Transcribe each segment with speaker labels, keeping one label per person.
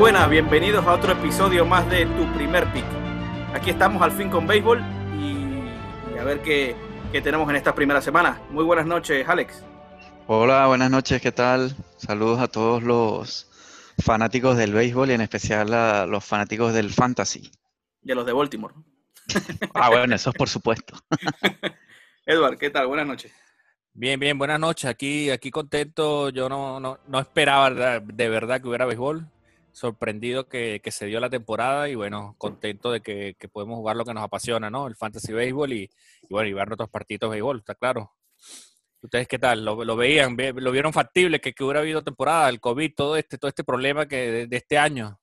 Speaker 1: buenas, bienvenidos a otro episodio más de Tu Primer Pick. Aquí estamos al fin con béisbol y, a ver qué, tenemos en esta primera semana. Muy buenas noches, Alex.
Speaker 2: Hola, buenas noches, ¿qué tal? Saludos a todos los fanáticos del béisbol y en especial a los fanáticos del fantasy.
Speaker 1: Y a los de Baltimore.
Speaker 2: Ah, bueno, eso es por supuesto.
Speaker 1: Edward, ¿qué tal? Buenas noches.
Speaker 3: Bien, bien, buenas noches. Aquí, aquí contento. Yo no, no, no esperaba de verdad que hubiera béisbol sorprendido que, se dio la temporada y bueno, contento de que, podemos jugar lo que nos apasiona, ¿no? El fantasy béisbol y, bueno, y ver nuestros partidos de béisbol, está claro. ¿Ustedes qué tal? ¿Lo, veían? ¿Lo vieron factible que, hubiera habido temporada, el COVID, todo este, todo este problema que de, este año?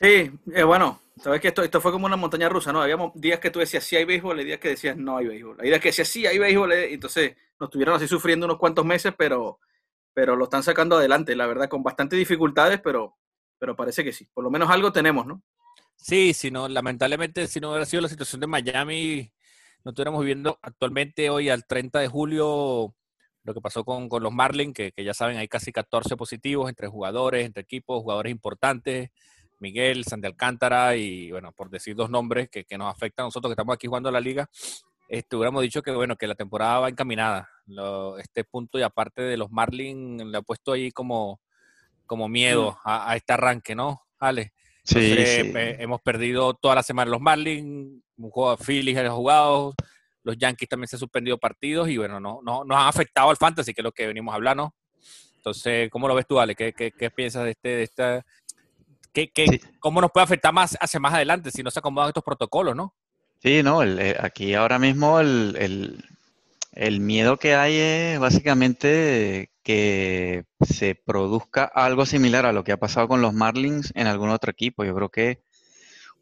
Speaker 1: Sí, eh, bueno, sabes que esto, esto fue como una montaña rusa, ¿no? Habíamos días que tú decías sí hay béisbol y días que decías no hay béisbol. Hay días que decías sí hay béisbol, y eh, entonces nos tuvieron así sufriendo unos cuantos meses, pero pero lo están sacando adelante, la verdad, con bastantes dificultades, pero, pero parece que sí. Por lo menos algo tenemos, ¿no?
Speaker 3: Sí, si no, lamentablemente, si no hubiera sido la situación de Miami, no estuviéramos viviendo actualmente hoy al 30 de julio lo que pasó con, los Marlins, que, ya saben, hay casi 14 positivos entre jugadores, entre equipos, jugadores importantes, Miguel, Sandy Alcántara y, bueno, por decir dos nombres que, que nos afectan a nosotros que estamos aquí jugando a la liga, este, hubiéramos dicho que bueno, que la temporada va encaminada. este punto y aparte de los Marlins le ha puesto ahí como, como miedo mm. a, este arranque, ¿no? Ale. Sí, eh, hemos perdido toda la semana los Marlins, un juego de Phillies ha jugado, los Yankees también se han suspendido partidos y bueno, no, no nos ha afectado al fantasy, que es lo que venimos hablando. Entonces, ¿cómo lo ves tú, Ale? ¿Qué, qué, qué piensas de este, de esta, qué, qué, cómo nos puede afectar más hacia más adelante si no se acomodan estos protocolos, no?
Speaker 2: Sí, no, eh, aquí ahora mismo el, miedo que hay es básicamente que se produzca algo similar a lo que ha pasado con los Marlins en algún otro equipo. Yo creo que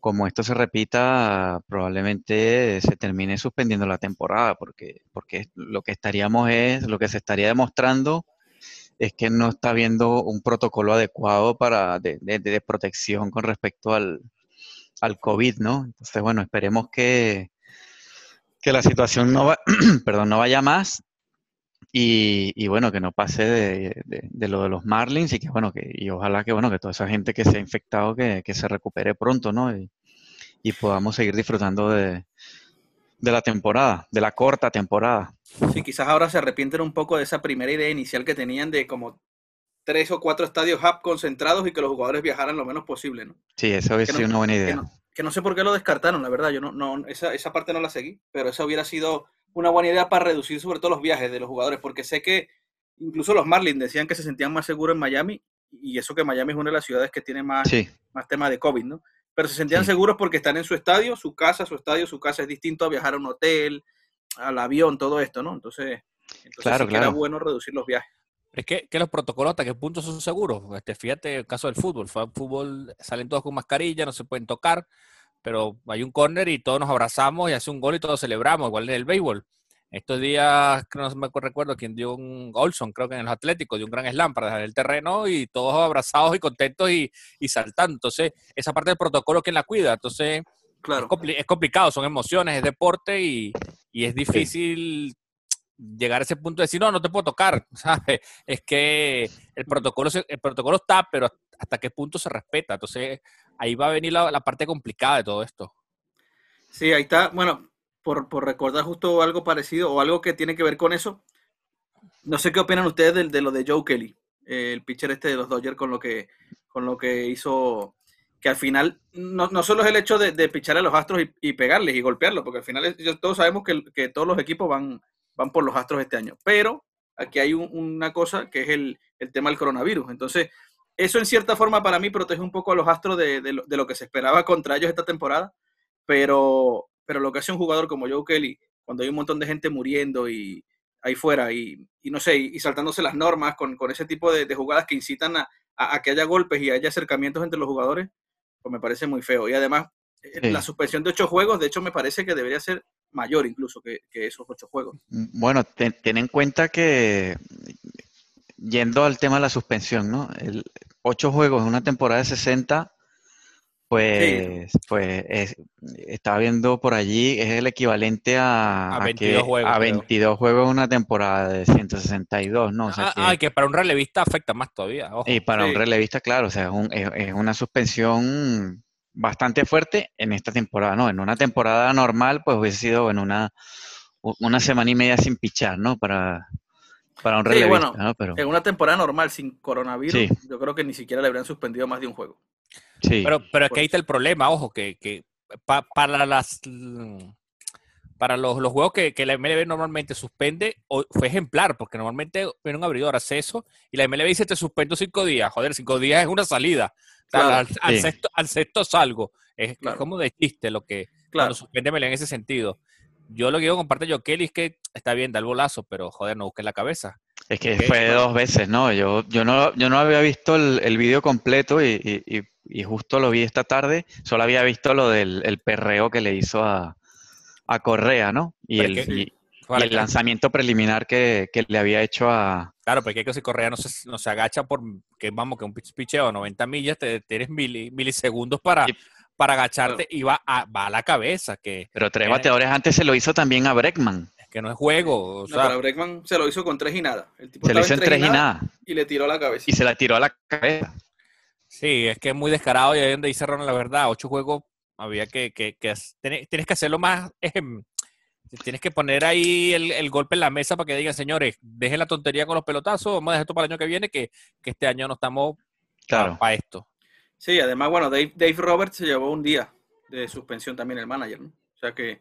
Speaker 2: como esto se repita, probablemente se termine suspendiendo la temporada, porque, porque lo que estaríamos es, lo que se estaría demostrando es que no está habiendo un protocolo adecuado para de protección con respecto al, al COVID, ¿no? Entonces, bueno, esperemos que, que la situación no, va, perdón, no vaya más y, bueno, que no pase de, lo de los Marlins y que bueno, que, y ojalá que bueno, que toda esa gente que se ha infectado que, se recupere pronto, ¿no? Y, podamos seguir disfrutando de, la temporada, de la corta temporada.
Speaker 1: Sí, quizás ahora se arrepienten un poco de esa primera idea inicial que tenían de como tres o cuatro estadios hub concentrados y que los jugadores viajaran lo menos posible, ¿no?
Speaker 2: Sí, eso hubiera sido una buena idea.
Speaker 1: Que no, sé por qué lo descartaron, la verdad, yo no, no esa, esa parte no la seguí, pero esa hubiera sido una buena idea para reducir sobre todo los viajes de los jugadores, porque sé que incluso los Marlins decían que se sentían más seguros en Miami, y eso que Miami es una de las ciudades que tiene más, más tema de COVID, ¿no? Pero se sentían seguros porque están en su estadio, su casa, su estadio, su casa es distinto a viajar a un hotel, al avión, todo esto, ¿no? Entonces, entonces era bueno reducir los viajes.
Speaker 3: Es que, los protocolos hasta qué punto son seguros. Este, fíjate el caso del fútbol. El fútbol salen todos con mascarilla, no se pueden tocar, pero hay un córner y todos nos abrazamos y hace un gol y todos celebramos, igual en el béisbol. Estos días, no me recuerdo quién dio un Olson, creo que en los Atléticos, dio un gran slam para dejar el terreno y todos abrazados y contentos y, y saltando. Entonces, esa parte del protocolo, ¿quién la cuida? Entonces, claro. es, complicado, son emociones, es deporte y, y es difícil llegar a ese punto de decir, no, no te puedo tocar, ¿sabes? Es que el protocolo, el protocolo está, pero hasta qué punto se respeta. Entonces, ahí va a venir la, parte complicada de todo esto.
Speaker 1: Sí, ahí está. Bueno, por, recordar justo algo parecido o algo que tiene que ver con eso, no sé qué opinan ustedes de, de lo de Joe Kelly, el pitcher este de los Dodgers con lo que, con lo que hizo, que al final no, no solo es el hecho de, de pichar a los astros y, pegarles y golpearlos, porque al final todos sabemos que, que todos los equipos van van por los Astros este año. Pero aquí hay una cosa que es el, tema del coronavirus. Entonces, eso en cierta forma para mí protege un poco a los Astros de, lo, que se esperaba contra ellos esta temporada. Pero, pero lo que hace un jugador como Joe Kelly, cuando hay un montón de gente muriendo y ahí fuera y, no sé, y, saltándose las normas con, ese tipo de, jugadas que incitan a, que haya golpes y haya acercamientos entre los jugadores, pues me parece muy feo. Y además, eh, la suspensión de ocho juegos, de hecho, me parece que debería ser mayor incluso que, esos ocho juegos.
Speaker 2: Mm, bueno, ten, en cuenta que, yendo al tema de la suspensión, ¿no? El, ocho juegos en una temporada de 60, pues, pues es- estaba viendo por allí, es el equivalente a,
Speaker 3: A
Speaker 2: a
Speaker 3: 22
Speaker 2: que-
Speaker 3: juegos,
Speaker 2: a
Speaker 3: creo.
Speaker 2: 22 juegos en una temporada de 162, ¿no? O sea
Speaker 3: Ah,
Speaker 2: que-
Speaker 3: ah, que para un relevista afecta más todavía. ojo.
Speaker 2: y para un relevista, claro, o sea, es, un- es- es una suspensión bastante fuerte en esta temporada, ¿no? En una temporada normal, pues hubiese sido en una, una semana y media sin pichar, ¿no? Para, para un
Speaker 1: Sí,
Speaker 2: relevista,
Speaker 1: bueno,
Speaker 2: ¿no? Pero
Speaker 1: En una temporada normal sin coronavirus,
Speaker 2: Sí.
Speaker 1: yo creo que ni siquiera le habrían suspendido más de un juego.
Speaker 2: sí,
Speaker 3: Pero, pero que ahí está el problema, ojo, que, que pa- para las para los, los juegos que, que la MLB normalmente suspende, o- fue ejemplar, porque normalmente viene un abridor, hace eso, y la MLB dice te suspendo cinco días. Joder, cinco días es una salida.
Speaker 1: Claro,
Speaker 3: al, al
Speaker 2: sí.
Speaker 3: sexto, al sexto salgo. Es, es
Speaker 1: Claro.
Speaker 3: como de chiste lo que
Speaker 1: Claro.
Speaker 3: cuando suspende en ese sentido. Yo lo que digo con parte de Joe Kelly es que está bien, da el bolazo, pero joder, no busques la cabeza.
Speaker 2: es que fue dos veces, ¿no? Yo, yo no, yo no había visto el, el video completo y, y- y- y justo lo vi esta tarde, solo había visto lo del el perreo que le hizo a, a Correa, ¿no? Y el,
Speaker 3: es que-
Speaker 2: y el lanzamiento preliminar que, que le había hecho a...
Speaker 3: Claro, porque hay que si Correa no se, no se agacha por que vamos, que un pitch- picheo a 90 millas, te tienes mili- milisegundos para, para agacharte y va a, va a la cabeza, que,
Speaker 2: Pero tres
Speaker 3: Eh.
Speaker 2: bateadores antes se lo hizo también a Breckman.
Speaker 3: que no es juego. O
Speaker 1: No,
Speaker 3: sea,
Speaker 1: pero Breckman se lo hizo con tres y nada. El tipo
Speaker 2: Se lo hizo en tres y nada.
Speaker 1: y le tiró la cabeza.
Speaker 2: Y se la tiró a la cabeza.
Speaker 3: sí, es que es muy descarado y ahí donde dice Ronald la verdad. Ocho juegos había que, que, que hac- tienes, tienes que hacerlo más. em, tienes que poner ahí el, el golpe en la mesa para que digan, señores, dejen la tontería con los pelotazos, vamos a dejar esto para el año que viene, que, que este año no estamos
Speaker 2: Claro.
Speaker 3: para esto.
Speaker 1: Sí, además, bueno, Dave, Dave Roberts se llevó un día de suspensión también el manager, ¿no? O sea que, que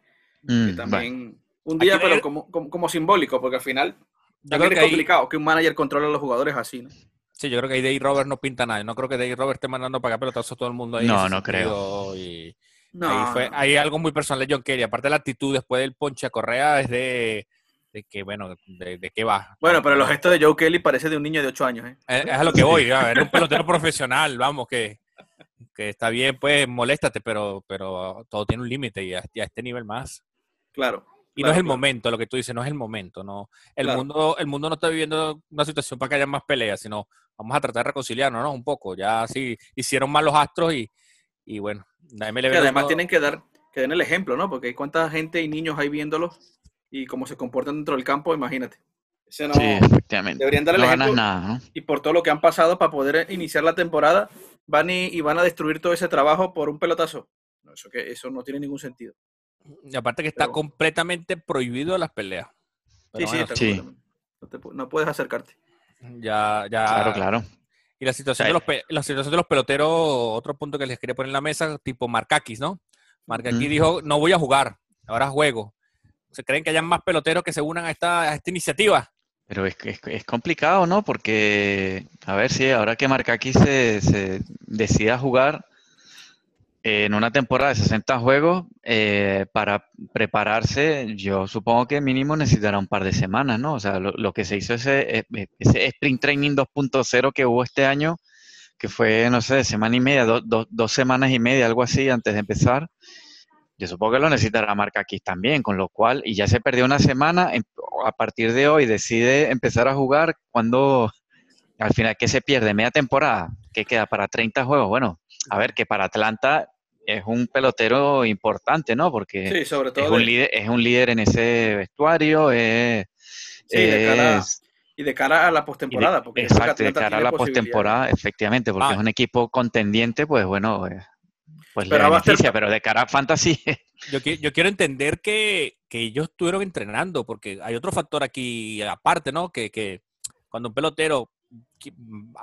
Speaker 2: Mm, bueno.
Speaker 1: también un día,
Speaker 3: Aquí
Speaker 1: pero como, como, como simbólico, porque al final
Speaker 3: Yo creo
Speaker 1: es
Speaker 3: que ahí,
Speaker 1: complicado que un manager controle a los jugadores así, ¿no?
Speaker 3: sí, yo creo que ahí Dave Robert no pinta nada. No creo que Dave Robert esté mandando para acá pelotazos a todo el mundo ahí.
Speaker 2: No, no creo.
Speaker 3: y-
Speaker 1: No,
Speaker 3: ahí fue,
Speaker 1: no.
Speaker 3: hay algo muy personal de John Kelly. Aparte de la actitud después del ponche a Correa es de, de que, bueno, de, de qué va.
Speaker 1: Bueno, pero los gestos de Joe Kelly parece de un niño de 8 años, ¿eh?
Speaker 3: Es, es a lo que voy, un pelotero profesional, vamos, que, que está bien, pues moléstate, pero, pero todo tiene un límite y a, este nivel más.
Speaker 1: Claro.
Speaker 3: Y no es el
Speaker 1: claro.
Speaker 3: momento, lo que tú dices, no es el momento, no. El
Speaker 1: Claro.
Speaker 3: mundo, el mundo no está viviendo una situación para que haya más peleas, sino vamos a tratar de reconciliarnos, ¿no? Un poco. Ya sí hicieron mal los astros y, y bueno, la MLB
Speaker 1: Y además
Speaker 3: no-
Speaker 1: tienen que dar, que den el ejemplo, ¿no? Porque hay cuánta gente y niños ahí viéndolos y cómo se comportan dentro del campo, imagínate. Ese no,
Speaker 2: Sí, efectivamente.
Speaker 1: deberían dar el
Speaker 2: no ganas
Speaker 1: ejemplo.
Speaker 2: nada, ¿no?
Speaker 1: y por todo lo que han pasado para poder iniciar la temporada, van y, y van a destruir todo ese trabajo por un pelotazo. No, eso, que, eso no tiene ningún sentido.
Speaker 3: Y aparte que está
Speaker 1: Pero-
Speaker 3: completamente prohibido las peleas. Pero
Speaker 1: sí,
Speaker 3: bueno,
Speaker 1: sí, está
Speaker 2: sí.
Speaker 1: completamente. No, te no puedes acercarte.
Speaker 3: ya, ya.
Speaker 2: Claro, claro.
Speaker 3: Y la situación, de los, la situación de los peloteros, otro punto que les quería poner en la mesa, tipo Markakis, ¿no? Markakis
Speaker 2: Ujú.
Speaker 3: dijo, no voy a jugar, ahora juego. ¿Se creen que hayan más peloteros que se unan a esta, a esta iniciativa?
Speaker 2: Pero es, es, es complicado, ¿no? Porque, a ver si ahora que Markakis se, se decida jugar en una temporada de 60 juegos, eh, para prepararse, yo supongo que mínimo necesitará un par de semanas, ¿no? O sea, lo, que se hizo ese, eh, ese Sprint Training 2.0 que hubo este año, que fue, no sé, semana y media, do- do- dos semanas y media, algo así, antes de empezar. Yo supongo que lo necesitará Markakis también, con lo cual, y ya se perdió una semana, em- a partir de hoy decide empezar a jugar cuando, al final, ¿qué se pierde? ¿Media temporada? ¿Qué queda para 30 juegos? Bueno, a ver, que para Atlanta es un pelotero importante, ¿no? Porque
Speaker 1: Sí, sobre
Speaker 2: es,
Speaker 1: todo.
Speaker 2: un
Speaker 1: de-
Speaker 2: líder, es un líder en ese vestuario, es...
Speaker 1: Sí, de cara-
Speaker 2: es-
Speaker 1: y de cara a la postemporada. porque
Speaker 2: exacto, de cara a la postemporada, efectivamente, porque
Speaker 3: Ah.
Speaker 2: es un equipo contendiente, pues bueno, eh, pues
Speaker 1: Pero
Speaker 2: le
Speaker 1: ser-
Speaker 2: pero de cara a Fantasy,
Speaker 3: Yo, yo quiero entender que, que ellos estuvieron entrenando, porque hay otro factor aquí aparte, ¿no? Que, que cuando un pelotero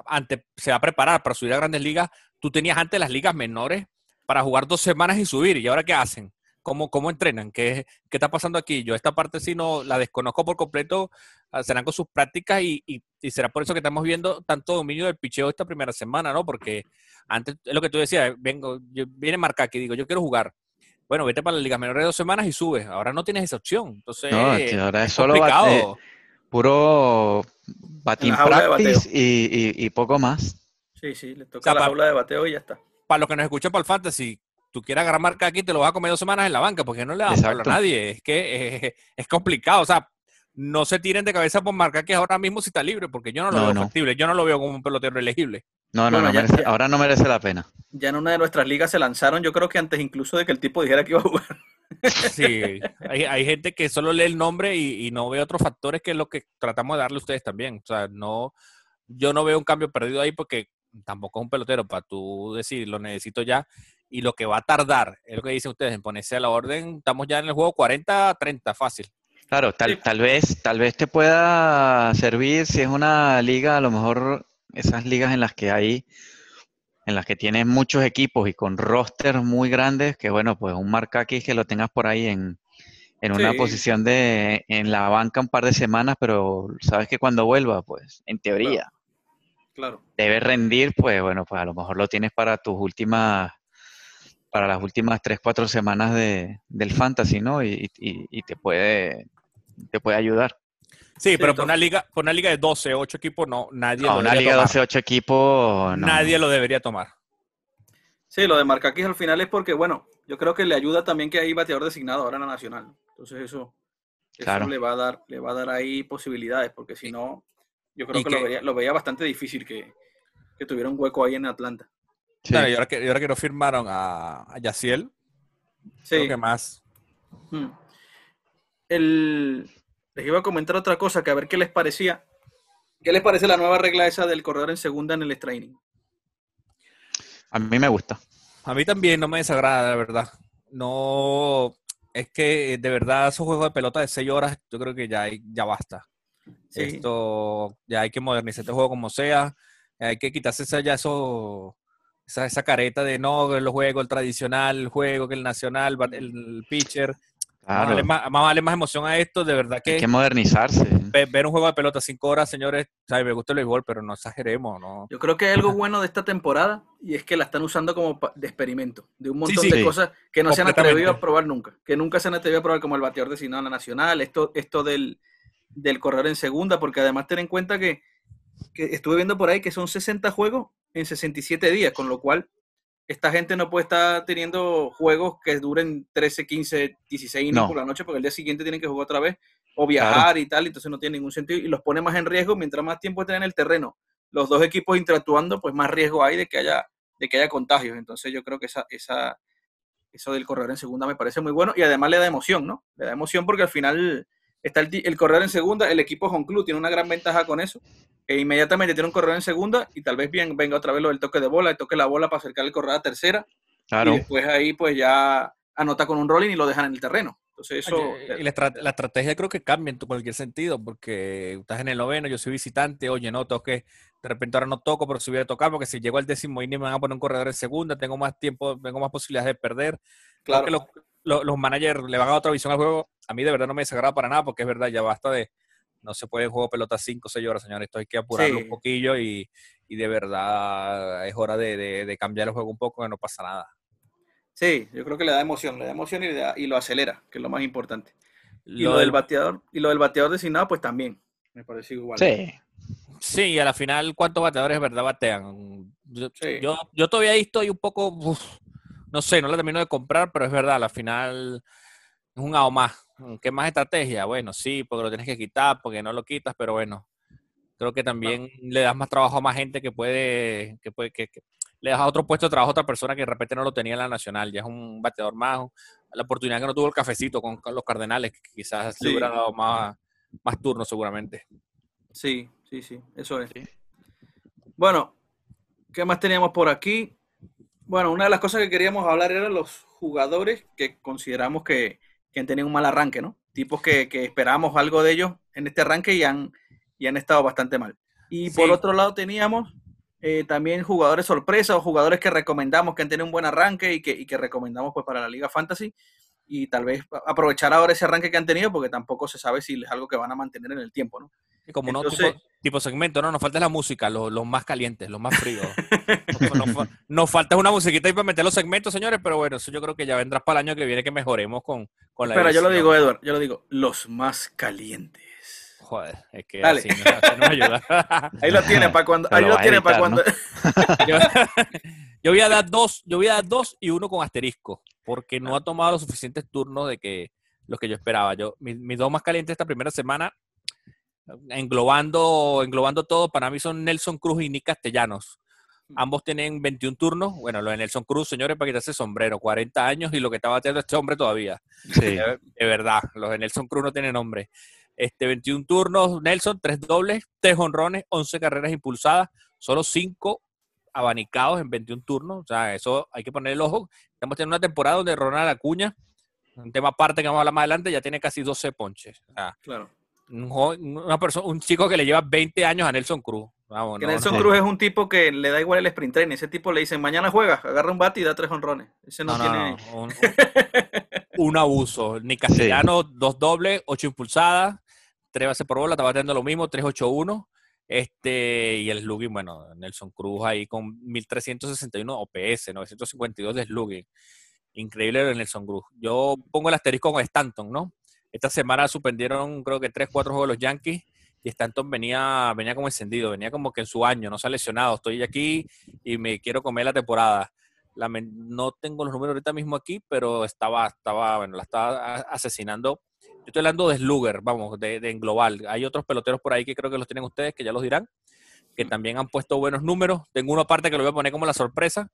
Speaker 3: antes se va a preparar para subir a grandes ligas, tú tenías antes las ligas menores para jugar dos semanas y subir. ¿Y ahora qué hacen? ¿Cómo, cómo entrenan? ¿Qué, ¿Qué está pasando aquí? Yo esta parte sí no la desconozco por completo. ah, Serán con sus prácticas y, y- y será por eso que estamos viendo tanto dominio del picheo esta primera semana, ¿no? Porque antes, es lo que tú decías, vengo, yo, viene marca que digo, yo quiero jugar. Bueno, vete para la Liga Menor de dos semanas y subes. Ahora no tienes esa opción. Entonces,
Speaker 2: no, ahora es
Speaker 3: es
Speaker 2: solo
Speaker 3: complicado.
Speaker 2: bate- puro batting practice y, y- y poco más.
Speaker 1: Sí, sí, le toca
Speaker 3: sea,
Speaker 1: la
Speaker 3: pa-
Speaker 1: jaula de bateo y ya está.
Speaker 3: Para los que nos escuchan para el Fantasy, tú quieres agarrar marca aquí, te lo vas a comer dos semanas en la banca, porque no le palo a nadie. Es que eh, es complicado. O sea, no se tiren de cabeza por marca que ahora mismo si está libre, porque yo no lo
Speaker 2: No,
Speaker 3: veo
Speaker 2: no.
Speaker 3: factible. Yo no lo veo como un pelotero elegible.
Speaker 2: No, no,
Speaker 1: Bueno,
Speaker 2: no
Speaker 1: ya-
Speaker 2: merece-
Speaker 1: ya.
Speaker 2: ahora no merece la pena.
Speaker 1: Ya en una de nuestras ligas se lanzaron, yo creo que antes incluso de que el tipo dijera que iba a jugar.
Speaker 3: Sí, hay, hay gente que solo lee el nombre y, y no ve otros factores que es lo que tratamos de darle a ustedes también. O sea, no, yo no veo un cambio perdido ahí porque tampoco es un pelotero para tú decir, lo necesito ya. Y lo que va a tardar, es lo que dicen ustedes, en ponerse a la orden, estamos ya en el juego 40-30, fácil.
Speaker 2: Claro, tal,
Speaker 1: Sí.
Speaker 2: tal vez, tal vez te pueda servir si es una liga, a lo mejor esas ligas en las que hay, en las que tienes muchos equipos y con rosters muy grandes, que bueno, pues un Markakis que lo tengas por ahí en, en una
Speaker 1: Sí.
Speaker 2: posición de, en la banca un par de semanas, pero sabes que cuando vuelva, pues, en teoría,
Speaker 1: Claro.
Speaker 2: Debe rendir, pues bueno, pues a lo mejor lo tienes para tus últimas, para las últimas tres, cuatro semanas de, del fantasy, ¿no? Y, y- y te puede, te puede ayudar.
Speaker 3: Sí,
Speaker 1: Sí,
Speaker 3: pero por una liga, por una liga de 12, 8 equipos, no, nadie
Speaker 2: No,
Speaker 3: lo
Speaker 2: una liga
Speaker 3: tomar.
Speaker 2: 12-8 equipos, no.
Speaker 3: Nadie lo debería tomar.
Speaker 1: Sí, lo de Marcaquis al final es porque, bueno, yo creo que le ayuda también que hay bateador designado ahora en la Nacional. Entonces eso, eso
Speaker 2: Claro.
Speaker 1: le va a dar, le va a dar ahí posibilidades, porque si no, yo creo que, lo, veía, lo veía bastante difícil que, que tuviera un hueco ahí en Atlanta.
Speaker 2: Sí.
Speaker 3: Claro, y ahora que, y ahora que no firmaron a, a Yaciel, creo
Speaker 1: Sí.
Speaker 3: que más.
Speaker 1: Mm. El, les iba a comentar otra cosa, que a ver qué les parecía. ¿Qué les parece la nueva regla esa del corredor en segunda en el training?
Speaker 2: A mí me gusta.
Speaker 3: A mí también no me desagrada, la verdad. No, es que de verdad esos juegos de pelota de 6 horas, yo creo que ya, ya basta.
Speaker 1: Sí.
Speaker 3: Esto, ya hay que modernizar este juego como sea. Hay que quitarse esa, ya eso, esa, esa careta de no, el juego, el tradicional, el juego, que el nacional, el, pitcher. Más,
Speaker 2: Claro,
Speaker 3: vale más, más vale más emoción a esto, de verdad que,
Speaker 2: hay que modernizarse.
Speaker 3: ve- ver un juego de pelota 5 horas, señores, ¿sabes? me gusta el béisbol, pero no exageremos, ¿no?
Speaker 1: Yo creo que hay algo bueno de esta temporada y es que la están usando como de experimento, de un montón
Speaker 3: sí.
Speaker 1: de
Speaker 2: Sí.
Speaker 1: cosas que no se han atrevido a probar nunca, que nunca se han atrevido a probar como el bateador designado en la nacional, esto, esto del, del corredor en segunda, porque además ten en cuenta que, que estuve viendo por ahí que son 60 juegos en 67 días, con lo cual esta gente no puede estar teniendo juegos que duren 13, 15, 16 innings
Speaker 2: No.
Speaker 1: por la noche, porque el día siguiente tienen que jugar otra vez o viajar y tal, entonces no tiene ningún sentido y los pone más en riesgo mientras más tiempo estén en el terreno los dos equipos interactuando, pues más riesgo hay de que haya, de que haya contagios. Entonces yo creo que esa, esa, eso del corredor en segunda me parece muy bueno y además le da emoción, ¿no? Le da emoción porque al final está el, el corredor en segunda, el equipo Home Club tiene una gran ventaja con eso, e inmediatamente tiene un corredor en segunda y tal vez bien venga otra vez lo del toque de bola, el toque la bola para acercar el corredor a tercera
Speaker 2: Claro.
Speaker 1: y después ahí pues ya anota con un rolling y lo dejan en el terreno. Entonces eso...
Speaker 3: Y la, estra- la estrategia creo que cambia en tu- cualquier sentido, porque estás en el noveno, yo soy visitante, oye, no, tengo que, de repente ahora no toco, pero si voy a tocar, porque si llego al décimo inning me van a poner un corredor en segunda, tengo más tiempo, tengo más posibilidades de perder. Creo
Speaker 1: claro.
Speaker 3: que los, los- los managers le van a dar otra visión al juego. A mí de verdad no me desagrada para nada, porque es verdad, ya basta de, no se puede juego pelota 5 o 6 horas, señores, esto hay que apurarlo
Speaker 1: Sí.
Speaker 3: un poquillo y, y de verdad es hora de, de- de cambiar el juego un poco, que no pasa nada.
Speaker 1: Sí, yo creo que le da emoción, le da emoción y, le da- y lo acelera, que es lo más importante. Y lo,
Speaker 3: Lo
Speaker 1: del
Speaker 3: del-
Speaker 1: bateador, y lo del bateador designado, pues también. Me parece igual.
Speaker 2: Sí.
Speaker 3: Sí, y a la final, ¿cuántos bateadores de verdad batean? Yo,
Speaker 1: Sí.
Speaker 3: yo, yo todavía ahí estoy un poco, uf, no sé, no la termino de comprar, pero es verdad, a la final es un AO más. ¿Qué más estrategia? Bueno, sí, porque lo tienes que quitar, porque no lo quitas, pero bueno, creo que también le das más trabajo a más gente que puede, que puede, que, que- le das otro puesto de trabajo a otra persona que de repente no lo tenía en la nacional, ya es un bateador más, la oportunidad que no tuvo el cafecito con, con los Cardenales, que quizás le
Speaker 1: Sí.
Speaker 3: hubiera dado más, más turnos seguramente.
Speaker 1: Sí, sí, sí, eso es.
Speaker 2: Sí.
Speaker 1: Bueno, ¿qué más teníamos por aquí? Bueno, una de las cosas que queríamos hablar eran los jugadores que consideramos que, que han tenido un mal arranque, ¿no? Tipos que, que esperamos algo de ellos en este arranque y han, y han estado bastante mal. Y por otro lado teníamos eh, también jugadores sorpresa o jugadores que recomendamos que han tenido un buen arranque y que, y que recomendamos pues para la Liga Fantasy y tal vez aprovechar ahora ese arranque que han tenido porque tampoco se sabe si es algo que van a mantener en el tiempo, ¿no?
Speaker 3: Como no,
Speaker 1: Entonces-
Speaker 3: tipo, tipo segmento, no, nos falta la música, los, los más calientes, los más fríos. nos, nos fa- nos falta una musiquita ahí para meter los segmentos, señores, pero bueno, eso yo creo que ya vendrá para el año que viene que mejoremos con, con la
Speaker 1: Espera, yo lo digo, Edward, yo lo digo, los más calientes.
Speaker 3: Joder, es que
Speaker 1: Dale.
Speaker 3: así, no- así no ayuda.
Speaker 1: Ahí lo tiene para cuando, ahí
Speaker 2: lo
Speaker 1: tiene para cuando.
Speaker 3: yo, yo voy a dar dos, yo voy a dar dos y uno con asterisco, porque no ha tomado los suficientes turnos de que los que yo esperaba. Yo, mis, mis dos más calientes esta primera semana, englobando, englobando todo, para mí son Nelson Cruz y Nick Castellanos. Ambos tienen 21 turnos. Bueno, lo de Nelson Cruz, señores, para quitarse sombrero, 40 años y lo que está bateando este hombre todavía.
Speaker 2: Sí.
Speaker 3: De, de verdad, los de Nelson Cruz no tienen nombre. Este, 21 turnos, Nelson, 3 dobles, 3 honrones, 11 carreras impulsadas, solo 5 abanicados en 21 turnos. O sea, eso hay que poner el ojo. Estamos teniendo una temporada donde Ronald Acuña, un tema aparte que vamos a hablar más adelante, ya tiene casi 12 ponches. O sea,
Speaker 1: Claro.
Speaker 3: Un, joven- una persona, un chico que le lleva 20 años a Nelson Cruz. Vamos,
Speaker 1: Que
Speaker 3: no,
Speaker 1: Nelson
Speaker 3: no,
Speaker 1: Cruz es un tipo que le da igual el sprint training. Ese tipo le dicen, mañana juega, agarra un bate y da tres honrones. Ese no,
Speaker 3: no, no,
Speaker 1: tiene...
Speaker 3: no, un, un abuso. Ni Castellano, dos dobles, ocho impulsadas, tres bases por bola, estaba teniendo lo mismo, 381. Este, y el slugging, bueno, Nelson Cruz ahí con 1361 OPS, 952 de slugging. Increíble Nelson Cruz. Yo pongo el asterisco con Stanton, ¿no? Esta semana suspendieron, creo que tres, cuatro juegos de los Yankees y Stanton venía, venía como encendido, venía como que en su año, no se ha lesionado. Estoy aquí y me quiero comer la temporada. No tengo los números ahorita mismo aquí, pero estaba, estaba, bueno, la estaba asesinando. Yo estoy hablando de Slugger, vamos, de, de en global. Hay otros peloteros por ahí que creo que los tienen ustedes, que ya los dirán, que también han puesto buenos números. Tengo uno aparte que lo voy a poner como la sorpresa.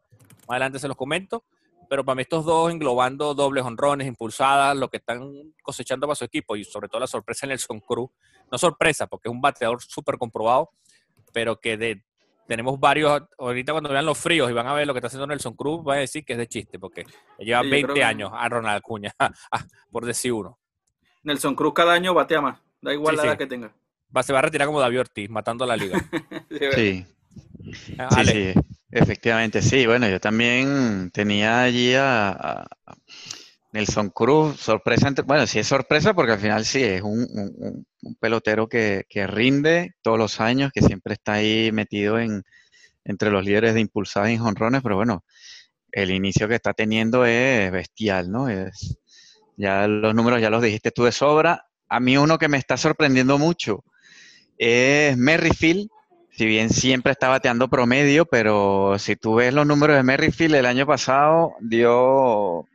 Speaker 3: Más adelante se los comento. Pero para mí estos dos englobando dobles honrones, impulsadas, lo que están cosechando para su equipo y sobre todo la sorpresa en Nelson Cruz. No sorpresa, porque es un bateador súper comprobado, pero que de, tenemos varios, ahorita cuando vean los fríos y van a ver lo que está haciendo Nelson Cruz, van a decir que es de chiste, porque lleva
Speaker 1: Sí, yo
Speaker 3: 20
Speaker 1: creo que-
Speaker 3: años a Ronald Acuña, por decir uno.
Speaker 1: Nelson Cruz cada año batea más. Da igual
Speaker 3: Sí,
Speaker 1: la
Speaker 3: sí.
Speaker 1: edad que tenga.
Speaker 3: Va, se va a retirar como David Ortiz, matando a la liga.
Speaker 2: Sí,
Speaker 3: Ah,
Speaker 2: sí,
Speaker 3: Ale,
Speaker 2: sí, efectivamente, sí. Bueno, yo también tenía allí a, a- Nelson Cruz, sorpresa, entre- bueno, sí es sorpresa porque al final sí es un- un pelotero que, que rinde todos los años, que siempre está ahí metido en, entre los líderes de impulsadas y jonrones, pero bueno, el inicio que está teniendo es bestial, ¿no? Es, ya los números ya los dijiste tú de sobra. A mí uno que me está sorprendiendo mucho es Merrifield, si bien siempre está bateando promedio, pero si tú ves los números de Merrifield, el año pasado dio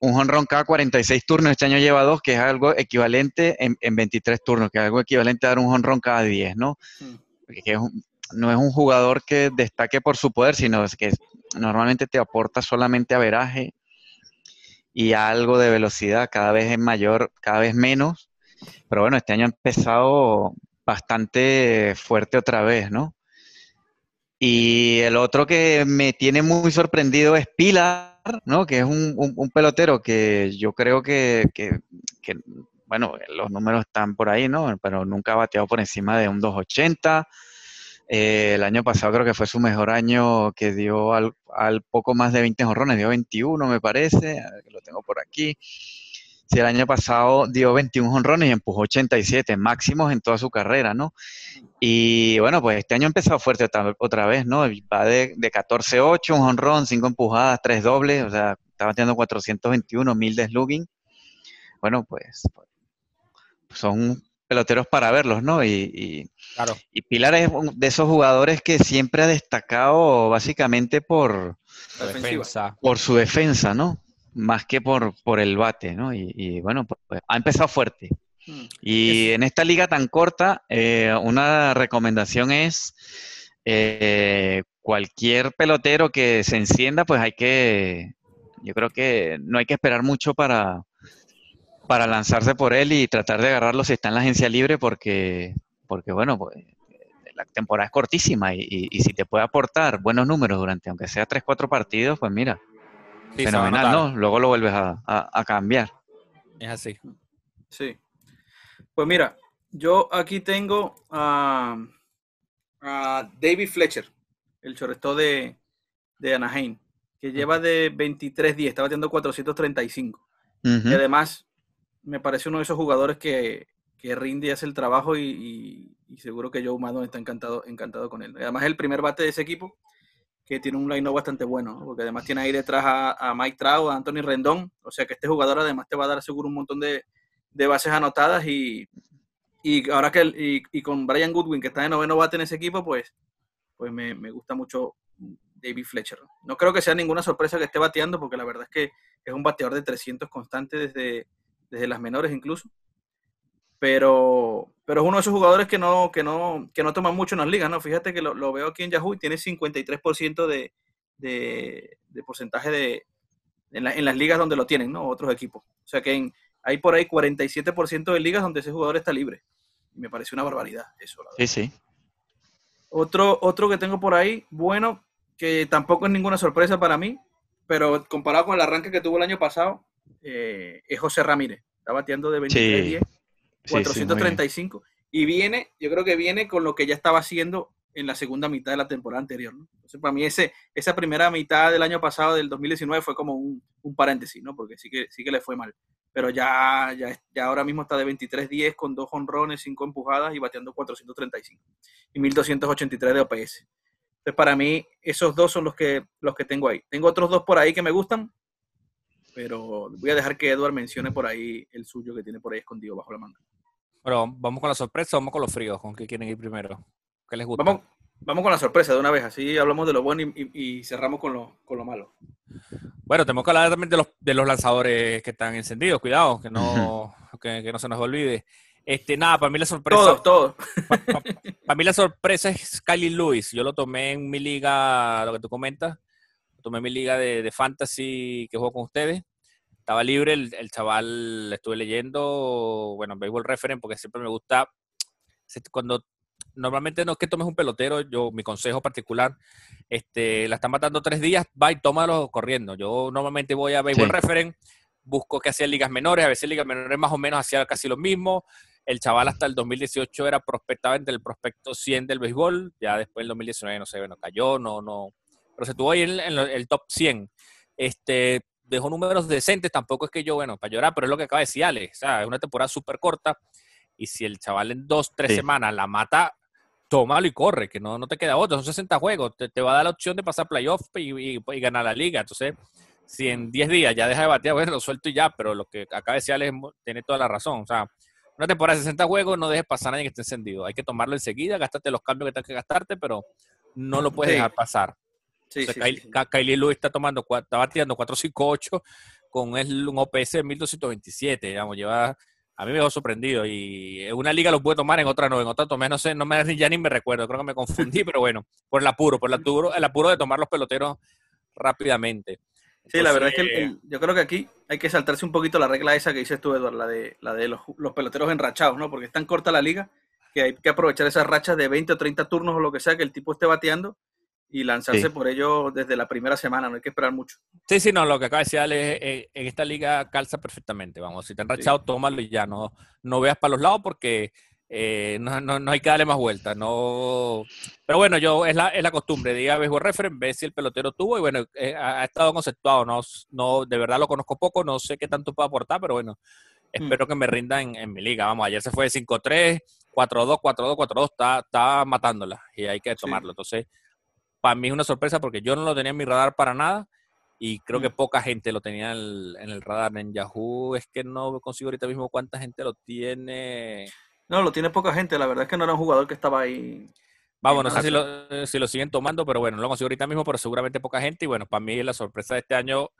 Speaker 2: un jonrón cada 46 turnos, este año lleva dos, que es algo equivalente en, en 23 turnos, que es algo equivalente a dar un jonrón cada 10, ¿no?
Speaker 1: Mm.
Speaker 2: Que es un- no es un jugador que destaque por su poder, sino que normalmente te aporta solamente averaje y algo de velocidad, cada vez es mayor, cada vez menos. Pero bueno, este año ha empezado bastante fuerte otra vez, ¿no? Y el otro que me tiene muy sorprendido es Pilar, ¿no? Que es un, pelotero que yo creo que, bueno, los números están por ahí, ¿no? Pero nunca ha bateado por encima de un 280. Eh, el año pasado creo que fue su mejor año que dio al, al poco más de 20 jonrones, dio 21 me parece, lo tengo por aquí. Sí, el año pasado dio 21 jonrones y empujó 87, máximos en toda su carrera, ¿no? Y bueno, pues este año ha empezado fuerte otra, otra vez, ¿no? Va de, de 14-8, un jonrón, 5 empujadas, 3 dobles, o sea, está bateando 421, 1000 de slugging. Bueno, pues, pues, son peloteros para verlos, ¿no? Y, y-
Speaker 3: claro.
Speaker 2: y Pilar es un de esos jugadores que siempre ha destacado básicamente
Speaker 3: defensa.
Speaker 2: por su defensa, ¿no? Más que por, por el bate, ¿no? Y, y bueno, pues, pues, ha empezado fuerte.
Speaker 1: Mm.
Speaker 2: Y en esta liga tan corta, eh, una recomendación es eh, cualquier pelotero que se encienda, pues hay que, yo creo que no hay que esperar mucho para, para lanzarse por él y tratar de agarrarlo si está en la agencia libre, porque, porque bueno, pues la temporada es cortísima y, y- y si te puede aportar buenos números durante, aunque sea 3, 4 partidos, pues mira,
Speaker 3: Sí,
Speaker 2: fenomenal. ¿no? Luego lo vuelves a, a- a cambiar.
Speaker 3: Es así.
Speaker 1: Sí. Pues mira, yo aquí tengo a, a David Fletcher, el chorresto de, de Anaheim, que lleva de 23 días, está batiendo 435.
Speaker 2: Ujú.
Speaker 1: Y además, me parece uno de esos jugadores que, que rinde y hace el trabajo y, y- y seguro que Joe Maddon está encantado, encantado con él. Además, es el primer bate de ese equipo que tiene un line bastante bueno, ¿no? porque además tiene ahí detrás a, a Mike Trout, a Anthony Rendón, o sea que este jugador además te va a dar seguro un montón de, de bases anotadas y, y ahora que y con Brian Goodwin, que está de noveno bate en ese equipo, pues, pues me, me gusta mucho David Fletcher. No creo que sea ninguna sorpresa que esté bateando, porque la verdad es que es un bateador de 300 constante desde, desde las menores incluso. Pero, pero es uno de esos jugadores que no, que no, que no toman mucho en las ligas, ¿no? Fíjate que lo, veo aquí en Yahoo y tiene 53% de, de, de, porcentaje de, en, en, las ligas donde lo tienen, ¿no? Otros equipos. O sea que en, hay por ahí 47% de ligas donde ese jugador está libre. Y me parece una barbaridad eso.
Speaker 2: sí, sí.
Speaker 1: Otro, otro que tengo por ahí, bueno, que tampoco es ninguna sorpresa para mí, pero comparado con el arranque que tuvo el año pasado, eh, es José Ramírez. Está bateando de 23 10, 435. y viene, yo creo que viene con lo que ya estaba haciendo en la segunda mitad de la temporada anterior. ¿no? Entonces, para mí ese, esa primera mitad del año pasado, del 2019, fue como un, un paréntesis, ¿no? Porque sí que, sí que le fue mal. Pero ya, ya, ya ahora mismo está de 23-10 con dos honrones, cinco empujadas y bateando 435 y 1283 de OPS. Entonces, para mí, esos dos son los que, los que tengo ahí. Tengo otros dos por ahí que me gustan, pero voy a dejar que Edward mencione por ahí el suyo que tiene por ahí escondido bajo la manga.
Speaker 3: Bueno, vamos con la sorpresa o vamos con los fríos, ¿con qué quieren ir primero? ¿Qué les gusta?
Speaker 1: Vamos, vamos con la sorpresa de una vez, así hablamos de lo bueno y, cerramos con lo, con lo, malo.
Speaker 3: Bueno, tenemos que hablar también de los, de los lanzadores que están encendidos, cuidado, que no, que, no se nos olvide. Este, nada, para mí la sorpresa.
Speaker 1: Todo, todo.
Speaker 3: Para, mí la sorpresa es Kylie Lewis. Yo lo tomé en mi liga, lo que tú comentas. Lo tomé en mi liga de, fantasy que juego con ustedes. Estaba libre, el, el chaval estuve leyendo, bueno, Baseball Reference, porque siempre me gusta. Cuando normalmente no es que tomes un pelotero, yo, mi consejo particular, este, la están matando tres días, va y tómalo corriendo. Yo normalmente voy a Baseball Reference, busco que hacía ligas menores, a veces ligas menores más o menos hacía casi lo mismo. El chaval hasta el 2018 era prospectaba entre el prospecto 100 del béisbol, ya después el 2019 no sé, bueno, cayó, no, no, pero se tuvo ahí en, el top 100. Este, dejó números decentes, tampoco es que yo, bueno, para llorar, pero es lo que acaba de decir Ale, o sea, es una temporada súper corta, y si el chaval en dos, tres semanas la mata, tómalo y corre, que no, no te queda otro, son 60 juegos, te, te va a dar la opción de pasar playoff y, y, ganar la liga, entonces si en 10 días ya deja de batear, bueno, lo suelto y ya, pero lo que acaba de decir Ale tiene toda la razón, o sea, una temporada de 60 juegos, no dejes pasar a nadie que esté encendido. Hay que tomarlo enseguida, gastarte los cambios que tengas que gastarte, pero no lo puedes dejar pasar. Sí, Kylie, Lewis está tomando, está bateando 458 con un OPS de 1227, digamos, lleva, a mí me dejó sorprendido y en una liga lo puede tomar, en otra no, en otra tomé, no sé, no me, ya ni me recuerdo, creo que me confundí, pero bueno, por el apuro, por el apuro, el apuro de tomar los peloteros rápidamente.
Speaker 1: Sí, la verdad es que yo creo que aquí hay que saltarse un poquito la regla esa que dices tú, Eduardo, la de, la de los, peloteros enrachados, ¿no? Porque es tan corta la liga que hay que aprovechar esas rachas de 20 o 30 turnos o lo que sea que el tipo esté bateando y lanzarse por ello desde la primera semana, no hay que esperar mucho.
Speaker 3: Sí, sí, no, lo que acaba de decir Ale, en esta liga calza perfectamente, vamos, si te han rachado, tómalo y ya, no, no veas para los lados porque eh, no, no, no, hay que darle más vueltas. No... Pero bueno, yo es la, es la costumbre de ir a Baseball Reference, ver si el pelotero tuvo y bueno, eh, ha, estado conceptuado. No, no, de verdad lo conozco poco, no sé qué tanto puede aportar, pero bueno, espero mm. que me rinda en, en, mi liga. Vamos, ayer se fue de 5-3, 4-2, 4-2, 4-2, está, está matándola y hay que tomarlo. Entonces, para mí es una sorpresa porque yo no lo tenía en mi radar para nada y creo que mm. poca gente lo tenía en el, en el radar. En Yahoo es que no consigo ahorita mismo cuánta gente lo tiene.
Speaker 1: No, lo tiene poca gente. La verdad es que no era un jugador que estaba ahí.
Speaker 3: Vamos, no sé si lo, si lo, siguen tomando, pero bueno, no lo consigo ahorita mismo, pero seguramente poca gente. Y bueno, para mí la sorpresa de este año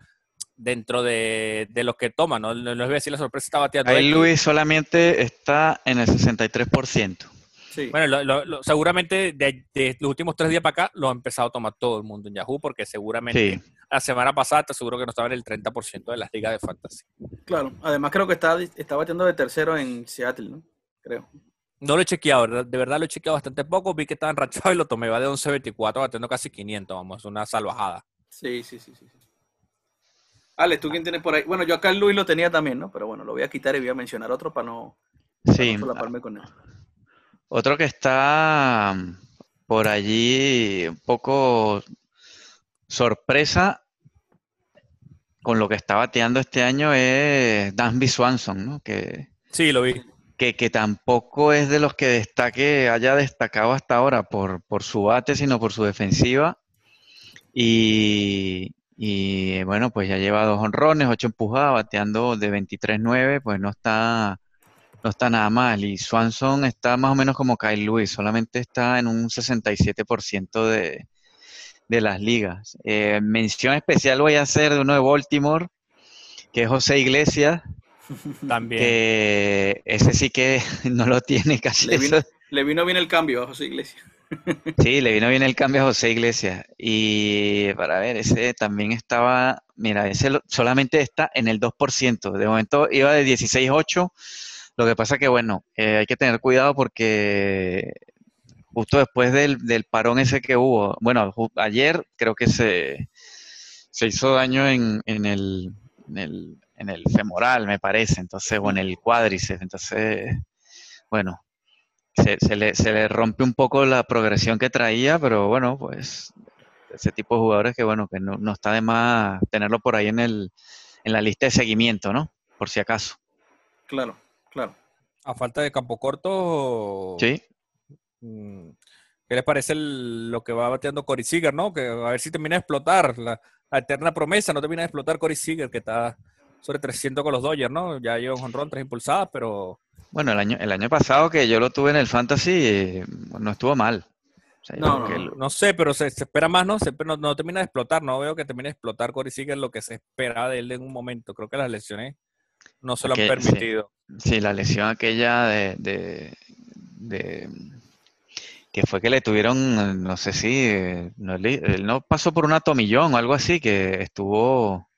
Speaker 3: dentro de, de los que toman, ¿no? No, es decir la sorpresa está bateando.
Speaker 2: Ahí Luis solamente está en el 63%.
Speaker 3: Sí. Bueno, seguramente de, los últimos tres días para acá lo ha empezado a tomar todo el mundo en Yahoo, porque seguramente la semana pasada te aseguro que no estaba en el 30% de las ligas de fantasy.
Speaker 1: Claro, además creo que está, está bateando de tercero en Seattle, ¿no? creo.
Speaker 3: No lo he chequeado, de verdad lo he chequeado bastante poco. Vi que estaba enrachado y lo tomé. Va de 11.24, batiendo casi 500, vamos, una salvajada.
Speaker 1: Sí, sí, sí, sí. Ale, ¿tú quién tienes por ahí? Bueno, yo acá Luis lo tenía también, ¿no? Pero bueno, lo voy a quitar y voy a mencionar otro para no,
Speaker 2: sí. con él. Otro que está por allí un poco sorpresa con lo que está bateando este año es Dansby Swanson, ¿no? Que,
Speaker 3: sí, lo vi
Speaker 2: que, tampoco es de los que destaque, haya destacado hasta ahora por, por su bate, sino por su defensiva. Y, bueno, pues ya lleva dos honrones, ocho empujadas, bateando de 23-9, pues no está, no está nada mal. Y Swanson está más o menos como Kyle Lewis, solamente está en un 67% de, de las ligas. Eh, mención especial voy a hacer de uno de Baltimore, que es José Iglesias,
Speaker 3: También.
Speaker 2: que ese sí que no lo tiene casi.
Speaker 1: Le vino,
Speaker 2: eso.
Speaker 1: le vino bien el cambio a José Iglesias.
Speaker 2: Sí, le vino bien el cambio a José Iglesias. Y para ver, ese también estaba, mira, ese solamente está en el 2%. De momento iba de 16.8. Lo que pasa que, bueno, eh, hay que tener cuidado porque justo después del, del parón ese que hubo, bueno, ayer creo que se, se hizo daño en, en el, en el, en el femoral, me parece, entonces, o en el cuádriceps. Entonces, bueno, se, se le, se le rompe un poco la progresión que traía, pero bueno, pues ese tipo de jugadores que bueno, que no, no está de más tenerlo por ahí en el, en la lista de seguimiento, ¿no? Por si acaso.
Speaker 1: Claro, claro.
Speaker 3: A falta de campo corto,
Speaker 2: Sí,
Speaker 3: mm, ¿qué les parece el- lo que va bateando Corey Seager, no? Que a ver si termina de explotar. La, la eterna promesa, no termina de explotar Corey Seager, que está sobre 300 con los Dodgers, ¿no? Ya lleva un jonrón, tres impulsadas, pero
Speaker 2: bueno, el año, el año pasado que yo lo tuve en el Fantasy, eh, no estuvo mal. O sea, yo
Speaker 1: No, no,
Speaker 2: lo-
Speaker 3: sé, pero se, se espera más, ¿no? Se espera- no, no termina de explotar, no veo que termine de explotar Corey Seager lo que se esperaba de él en un momento. Creo que las lesiones no se lo han
Speaker 2: sí.
Speaker 3: permitido.
Speaker 2: Sí, la lesión aquella de, de, de- que fue que le tuvieron, no sé si, no, él no pasó por una tomillón o algo así, que estuvo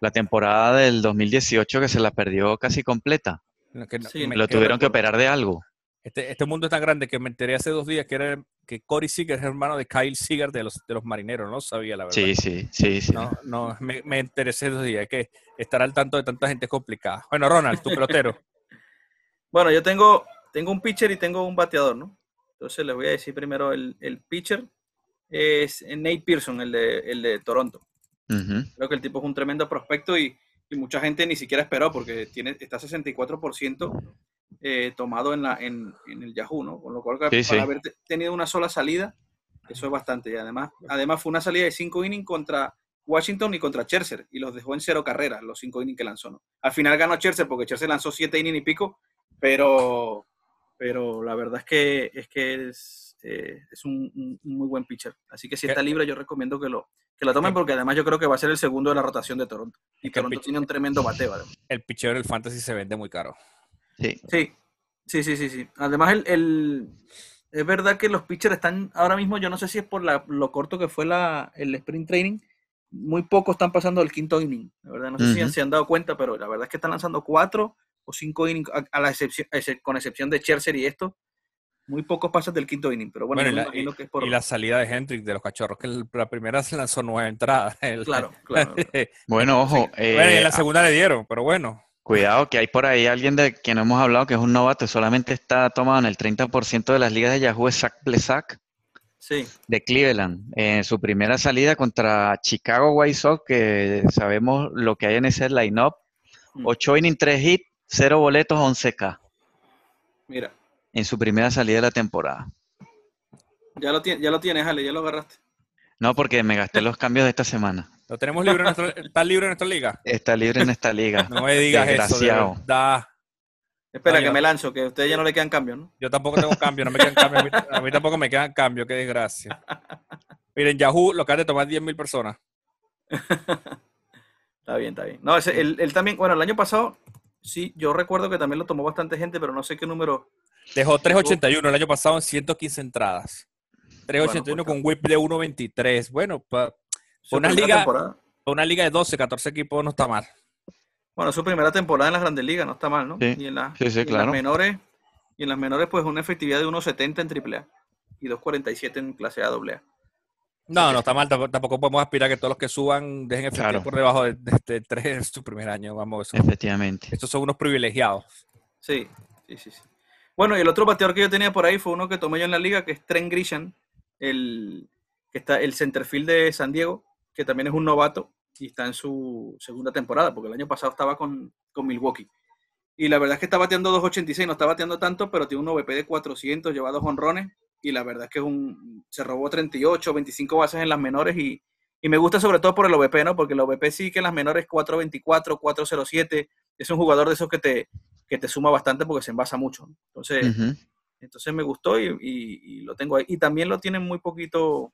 Speaker 2: la temporada del 2018 que se la perdió casi completa.
Speaker 3: Que no-
Speaker 1: Sí,
Speaker 3: me-
Speaker 2: Lo tuvieron que operar de algo.
Speaker 3: Este, este mundo es tan grande que me enteré hace dos días que era que Corey Seager es hermano de Kyle Seager de los, de los marineros, no lo sabía la verdad.
Speaker 2: Sí, sí, sí, sí.
Speaker 3: No, no, me, me enteré hace dos días que estar al tanto de tanta gente es complicada. Bueno, Ronald, tu pelotero.
Speaker 1: Bueno, yo tengo, tengo un pitcher y tengo un bateador, ¿no? Entonces les voy a decir primero el, el pitcher. Es Nate Pearson, el de, el de Toronto. Creo que el tipo es un tremendo prospecto y, y mucha gente ni siquiera esperó porque tiene, está 64% eh, tomado en, la, en, en el Yahoo, ¿no? Con lo cual,
Speaker 2: Sí,
Speaker 1: para
Speaker 2: sí.
Speaker 1: haber te- tenido una sola salida, eso es bastante. Y además, además fue una salida de 5 innings contra Washington y contra Scherzer y los dejó en cero carreras, los 5 innings que lanzó, ¿no? Al final ganó Scherzer porque Scherzer lanzó 7 innings y pico, pero, pero la verdad es que es, que es, eh, es un, muy buen pitcher. Así que si
Speaker 3: ¿Qué?
Speaker 1: está libre, yo recomiendo que lo, que lo tomen
Speaker 3: ¿Qué?
Speaker 1: porque además yo creo que va a ser el segundo de la rotación de Toronto. Y
Speaker 3: Es que el
Speaker 1: Toronto tiene un tremendo bateo. además.
Speaker 3: El picheo del fantasy se vende muy caro.
Speaker 2: Sí.
Speaker 1: Sí, sí, sí, sí, sí. Además, el, el- es verdad que los pitchers están ahora mismo, yo no sé si es por la- lo corto que fue la, el sprint training, muy pocos están pasando el quinto inning, la verdad. No sé si se han dado cuenta, pero la verdad es que están lanzando cuatro o cinco innings, a, a la excepción, ex- con excepción de Scherzer y esto, muy pocos pasan del quinto inning, pero bueno,
Speaker 3: y, la,
Speaker 1: imagino
Speaker 3: y-
Speaker 1: que es por...
Speaker 3: y la salida de Hendrick de los cachorros, que el- la primera se lanzó nueve entradas. El-
Speaker 1: Claro, claro.
Speaker 2: Bueno, ojo,
Speaker 3: bueno, y en
Speaker 2: eh,
Speaker 3: la segunda le dieron, pero bueno.
Speaker 2: Cuidado que hay por ahí alguien de quien hemos hablado que es un novato solamente está tomado en el 30% de las ligas de Yahoo, es Zach Plesac.
Speaker 1: Sí,
Speaker 2: de Cleveland en su primera salida contra Chicago White Sox, que sabemos lo que hay en ese line-up.
Speaker 1: Mm.
Speaker 2: 8 innings, 3 hits, 0 boletos, 11K
Speaker 1: mira,
Speaker 2: en su primera salida de la temporada.
Speaker 1: ya lo, ya lo tienes, Ale, ya lo agarraste.
Speaker 2: No, porque me gasté los cambios de esta semana.
Speaker 3: ¿Lo tenemos libre en nuestra, ¿Está libre en nuestra liga?
Speaker 2: Está libre en esta liga.
Speaker 3: No me digas eso, de
Speaker 2: Desgraciado.
Speaker 3: verdad.
Speaker 1: Espera,
Speaker 3: Ay,
Speaker 1: que me lanzo, que a ustedes ya no le quedan cambios, ¿no?
Speaker 3: Yo tampoco tengo cambio, no me quedan cambios. A mí, a mí tampoco me quedan cambios, qué desgracia. Miren, Yahoo lo acaban de tomar 10.000 personas.
Speaker 1: Está bien, está bien. No, ese, él, él también, bueno, el año pasado, sí, yo recuerdo que también lo tomó bastante gente, pero no sé qué número.
Speaker 3: Dejó 381 el año pasado en 115 entradas. 381
Speaker 1: Bueno, pues,
Speaker 3: con whip de 1.23. Bueno, para
Speaker 1: su
Speaker 3: Una liga-
Speaker 1: temporada.
Speaker 3: una liga de 12, 14 equipos no está mal.
Speaker 1: Bueno, su primera temporada en las grandes ligas, no está mal, ¿no?
Speaker 2: Sí,
Speaker 1: Y en, la-
Speaker 2: sí, sí,
Speaker 1: y en
Speaker 2: claro.
Speaker 1: las menores, y en las menores, pues una efectividad de 1.70 en AAA y 2.47 en clase A AA.
Speaker 3: No, no está mal. Tampoco, podemos aspirar a que todos los que suban dejen efectivo
Speaker 2: Claro.
Speaker 3: por debajo de, de, de 3 en su primer año. Vamos, eso-
Speaker 2: Efectivamente.
Speaker 3: estos son unos privilegiados.
Speaker 1: Sí, sí, sí, sí. Bueno, y el otro bateador que yo tenía por ahí fue uno que tomé yo en la liga, que es Trent Grisham, el, que está el centerfield de San Diego, que también es un novato y está en su segunda temporada, porque el año pasado estaba con, con Milwaukee. Y la verdad es que está bateando 2.86, no está bateando tanto, pero tiene un OVP de 400, lleva dos honrones, y la verdad es que es un, se robó 38, 25 bases en las menores, y, y me gusta sobre todo por el OVP, ¿no? Porque el OVP sí que en las menores 4.24, 4.07, es un jugador de esos que te, que te suma bastante porque se envasa mucho. ¿no? Entonces, entonces me gustó y, y- y lo tengo ahí. Y también lo tienen muy poquito,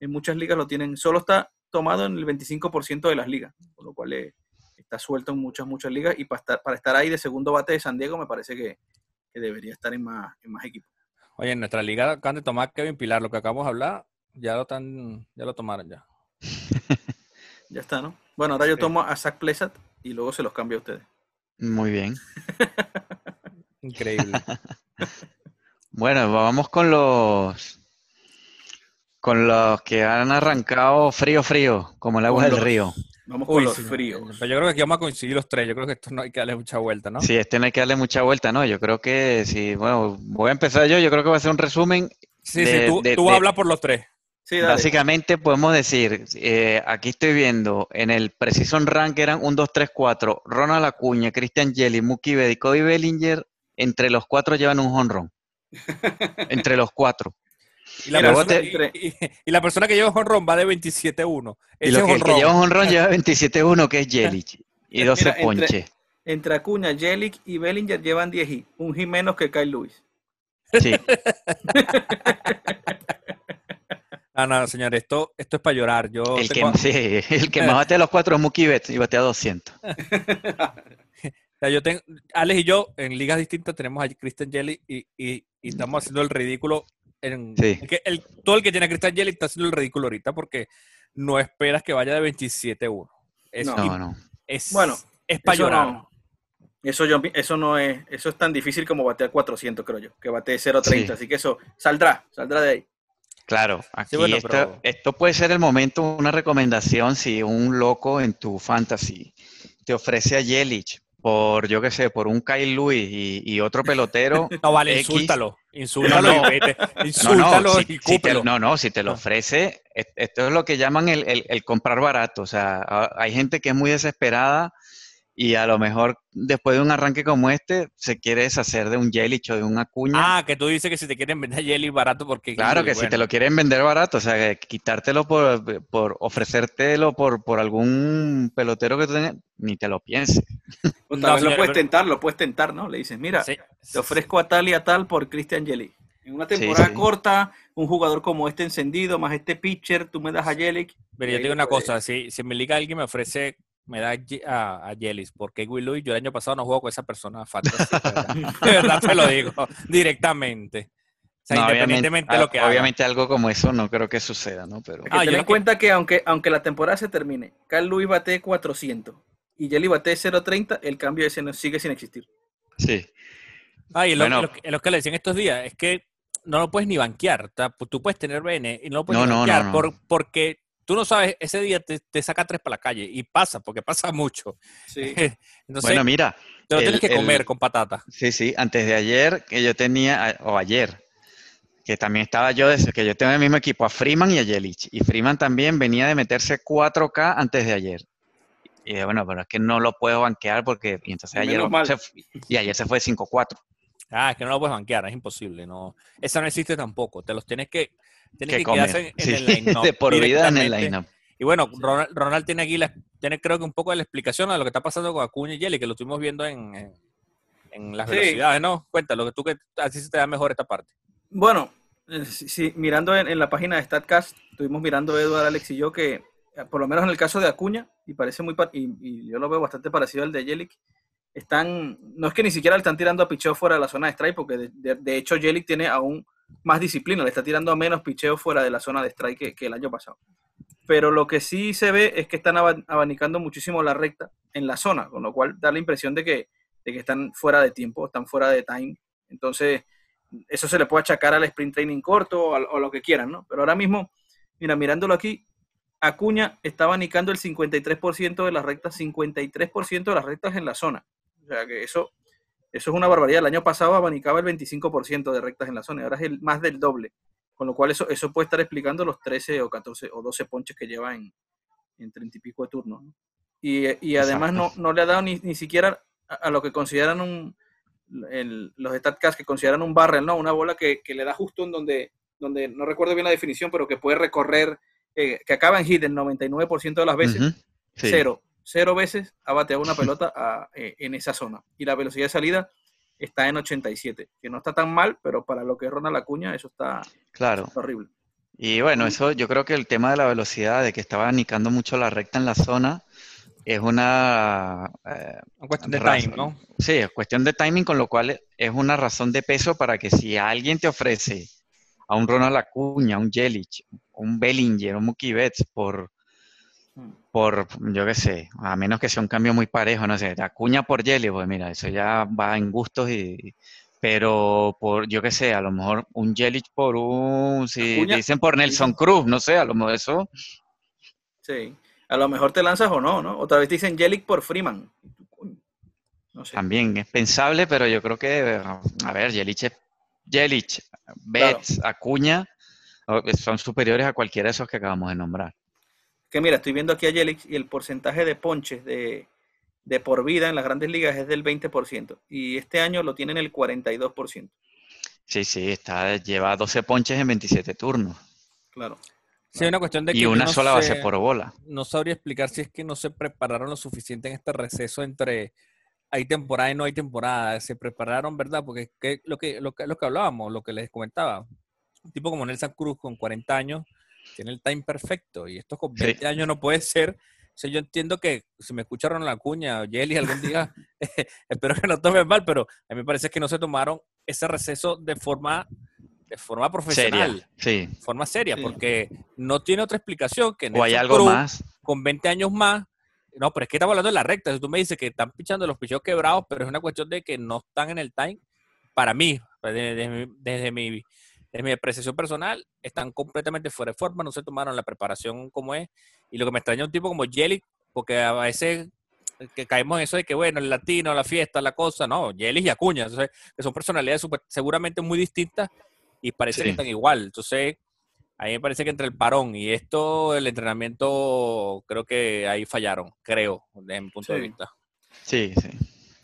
Speaker 1: en muchas ligas lo tienen, solo está tomado en el 25% de las ligas, con lo cual es, está suelto en muchas, muchas ligas y para estar, para estar ahí de segundo bate de San Diego me parece que, que debería estar en más, en más equipos.
Speaker 3: Oye, en nuestra liga acaban de tomar Kevin Pilar, lo que acabamos de hablar, ya lo están, ya lo tomaron ya.
Speaker 1: ya está, ¿no? Bueno, ahora yo tomo a Zach Plesat y luego se los cambio a ustedes.
Speaker 2: Muy bien.
Speaker 3: Increíble.
Speaker 2: bueno, vamos con los con los que han arrancado frío, frío, como el agua del río.
Speaker 1: Vamos con los fríos.
Speaker 3: Pero yo creo que aquí vamos a coincidir los tres. Yo creo que esto no hay que darle mucha vuelta, ¿no?
Speaker 2: Sí, este no hay que darle mucha vuelta, ¿no? Yo creo que sí. Bueno, voy a empezar yo. Yo creo que va a ser un resumen.
Speaker 3: Sí, sí, tú, tú hablas por los tres.
Speaker 2: Sí, Básicamente podemos decir, eh, aquí estoy viendo en el Precision Rank eran 1, 2, 3, 4, Ronald Acuña, Christian Jelly, Mookie Betts y Cody Bellinger, entre los cuatro llevan un honrón. entre los cuatro.
Speaker 3: Y la, persona, y, la, persona, que lleva un honrón va de 27-1.
Speaker 2: Y lo que, el que lleva un honrón lleva 27-1, que es Jelic. Y 12 ponches.
Speaker 1: Entre, Acuña, Jelic y Bellinger llevan 10 y un G menos que Kyle Lewis.
Speaker 2: Sí.
Speaker 3: Ah, no, señor, esto, esto es para llorar. Yo
Speaker 2: el, que, sí, el que más batea los cuatro es Mookie Betts y batea 200.
Speaker 3: yo tengo, Alex y yo, en ligas distintas, tenemos a Christian Jelly y, y, estamos haciendo el ridículo. En, el, todo el que tiene a Christian Jelly está haciendo el ridículo ahorita porque no esperas que vaya de 27-1.
Speaker 2: No, no.
Speaker 3: Es, bueno, es para llorar.
Speaker 1: Eso, yo, eso no es, eso es tan difícil como batear 400, creo yo, que batee 0.30, así que eso saldrá, saldrá de ahí.
Speaker 2: Claro, aquí esto, puede ser el momento, una recomendación si un loco en tu fantasy te ofrece a Yelich por, yo qué sé, por un Kyle Lewis y, otro pelotero.
Speaker 3: No, vale, insúltalo. Insúltalo y vete. Insúltalo
Speaker 2: no, si, y no, no, si te lo ofrece, esto es lo que llaman el, el comprar barato. O sea, hay gente que es muy desesperada y a lo mejor después de un arranque como este se quiere deshacer de un Yelich o de un Acuña.
Speaker 3: Ah, que tú dices que si te quieren vender Yelich barato porque...
Speaker 2: Claro, que si te lo quieren vender barato, o sea, quitártelo por, por ofrecértelo por, por algún pelotero que tú tengas, ni te lo pienses.
Speaker 1: No, lo puedes tentar, lo puedes tentar, ¿no? Le dices, mira, te ofrezco a tal y a tal por Christian Yelich. En una temporada corta, un jugador como este encendido, más este pitcher, tú me das a Yelich.
Speaker 3: Pero yo te digo una cosa, si, si me liga alguien me ofrece me da a, a Yelis, porque Will Lewis, yo el año pasado no juego con esa persona de verdad te lo digo, directamente.
Speaker 2: O sea, independientemente de lo que Obviamente algo como eso no creo que suceda, ¿no? Pero...
Speaker 1: Ah, ten en cuenta que aunque, aunque la temporada se termine, Carl Lewis bate 400 y Jelly bate 0.30, el cambio ese no, sigue sin existir.
Speaker 2: Sí.
Speaker 3: Ah, y lo, lo, que le decían estos días es que no lo puedes ni banquear. Tú puedes tener BN y no lo puedes ni banquear por, porque tú no sabes, ese día te, saca tres para la calle y pasa, porque pasa mucho.
Speaker 2: Sí. Entonces, bueno, mira.
Speaker 3: Te lo tienes que comer con patata.
Speaker 2: Sí, sí. Antes de ayer, que yo tenía, o ayer, que también estaba yo, desde que yo tengo el mismo equipo, a Freeman y a Yelich. Y Freeman también venía de meterse 4K antes de ayer. Y bueno, pero es que no lo puedo banquear porque y entonces ayer se, y ayer se fue 5-4.
Speaker 3: Ah, es que no lo puedes banquear, es imposible. No, esa no existe tampoco. Te los tienes que tiene que, quedarse en, el line-up.
Speaker 2: De por vida en el line-up.
Speaker 3: Y bueno, Ronald, tiene aquí, la, tiene creo que un poco de la explicación a lo que está pasando con Acuña y Jelly, que lo estuvimos viendo en, en, las velocidades, ¿no? Cuéntalo, que tú que así se te da mejor esta parte.
Speaker 1: Bueno, eh, sí, mirando en, la página de StatCast, estuvimos mirando Eduardo, Alex y yo que, eh, por lo menos en el caso de Acuña, y parece muy, y, yo lo veo bastante parecido al de Jelic, están, no es que ni siquiera le están tirando a picheo fuera de la zona de strike, porque de, hecho Jelic tiene aún más disciplina, le está tirando a menos picheo fuera de la zona de strike que, el año pasado. Pero lo que sí se ve es que están abanicando muchísimo la recta en la zona, con lo cual da la impresión de que, de que están fuera de tiempo, están fuera de time. Entonces, eso se le puede achacar al sprint training corto o, a, lo que quieran, ¿no? Pero ahora mismo, mira, mirándolo aquí, Acuña está abanicando el 53% de las rectas, 53% de las rectas en la zona. O sea que eso eso es una barbaridad. El año pasado abanicaba el 25% de rectas en la zona, ahora es el, más del doble. Con lo cual eso, eso puede estar explicando los 13 o 14 o 12 ponches que lleva en, en 30 y pico de turnos. Y, además no, no, le ha dado ni, ni siquiera a, lo que consideran un, los StatCast que consideran un barrel, ¿no? Una bola que, le da justo en donde, donde, no recuerdo bien la definición, pero que puede recorrer, eh, que acaba en hit el 99% de las veces, cero cero veces ha bateado una pelota eh, en esa zona. Y la velocidad de salida está en 87, que no está tan mal, pero para lo que es Ronald Acuña, eso está,
Speaker 2: claro.
Speaker 1: horrible.
Speaker 2: Y bueno, eso yo creo que el tema de la velocidad, de que estaba anicando mucho la recta en la zona, es una...
Speaker 3: eh, cuestión de
Speaker 2: razón-
Speaker 3: timing, ¿no?
Speaker 2: Sí, es cuestión de timing, con lo cual es una razón de peso para que si alguien te ofrece a un Ronald Acuña, un Jelic, un Bellinger, un Mookie Betts por. Por, yo qué sé, a menos que sea un cambio muy parejo, no sé, Acuña por Jelic, pues mira, eso ya va en gustos y... Pero por, yo qué sé, a lo mejor un Jelic por un, si
Speaker 1: Acuña,
Speaker 2: dicen por Nelson Cruz, no sé, a lo mejor eso,
Speaker 1: Sí. A lo mejor te lanzas o no, ¿no? Otra vez dicen Jelic por Freeman. Coño, No sé.
Speaker 2: También es pensable, pero yo creo que, a ver, Jelic, es- Jelic, Betts, Acuña, son superiores a cualquiera de esos que acabamos de nombrar.
Speaker 1: Que mira, estoy viendo aquí a Jelic y el porcentaje de ponches de, de por vida en las grandes ligas es del 20%. Y este año lo tienen el 42%.
Speaker 2: Sí, sí, está, lleva 12 ponches en 27 turnos
Speaker 1: Claro.
Speaker 3: Sí, una cuestión de que
Speaker 2: y una
Speaker 3: no
Speaker 2: sola base por bola.
Speaker 3: no sabría explicar si es que no se prepararon lo suficiente en este receso entre hay temporada y no hay temporada. Se prepararon, ¿verdad? Porque que- lo, que, lo, que, lo que hablábamos, lo que les comentaba, un tipo como Nelson Cruz con 40 años tiene el time perfecto y esto con
Speaker 2: Sí.
Speaker 3: 20 años no puede ser. O sea, yo entiendo que si me escucharon la cuña o Jelly algún día, espero que no tomen mal, pero a mí me parece que no se tomaron ese receso de forma, de forma profesional
Speaker 2: Seria, sí.
Speaker 3: forma seria,
Speaker 1: Sí.
Speaker 3: porque no tiene otra explicación que
Speaker 2: O hay
Speaker 3: Nelson
Speaker 2: algo
Speaker 3: Cruz,
Speaker 2: más.
Speaker 3: con 20 años más. No, pero es que estamos hablando de la recta. Si tú me dices que están pichando los picheos quebrados, pero es una cuestión de que no están en el time. Para mí, pues, desde, desde mi, desde mi, desde mi apreciación personal, están completamente fuera de forma, no se tomaron la preparación como es. Y lo que me extraña es un tipo como Jelly, porque a veces que caemos en eso de que, bueno, el latino, la fiesta, la cosa, no, Yelich y Acuña, entonces, que son personalidades seguramente muy distintas y parece que
Speaker 2: Sí.
Speaker 3: están igual. Entonces, a mí me parece que entre el parón y esto, el entrenamiento, creo que ahí fallaron, creo, desde mi punto de vista.
Speaker 2: Sí, sí.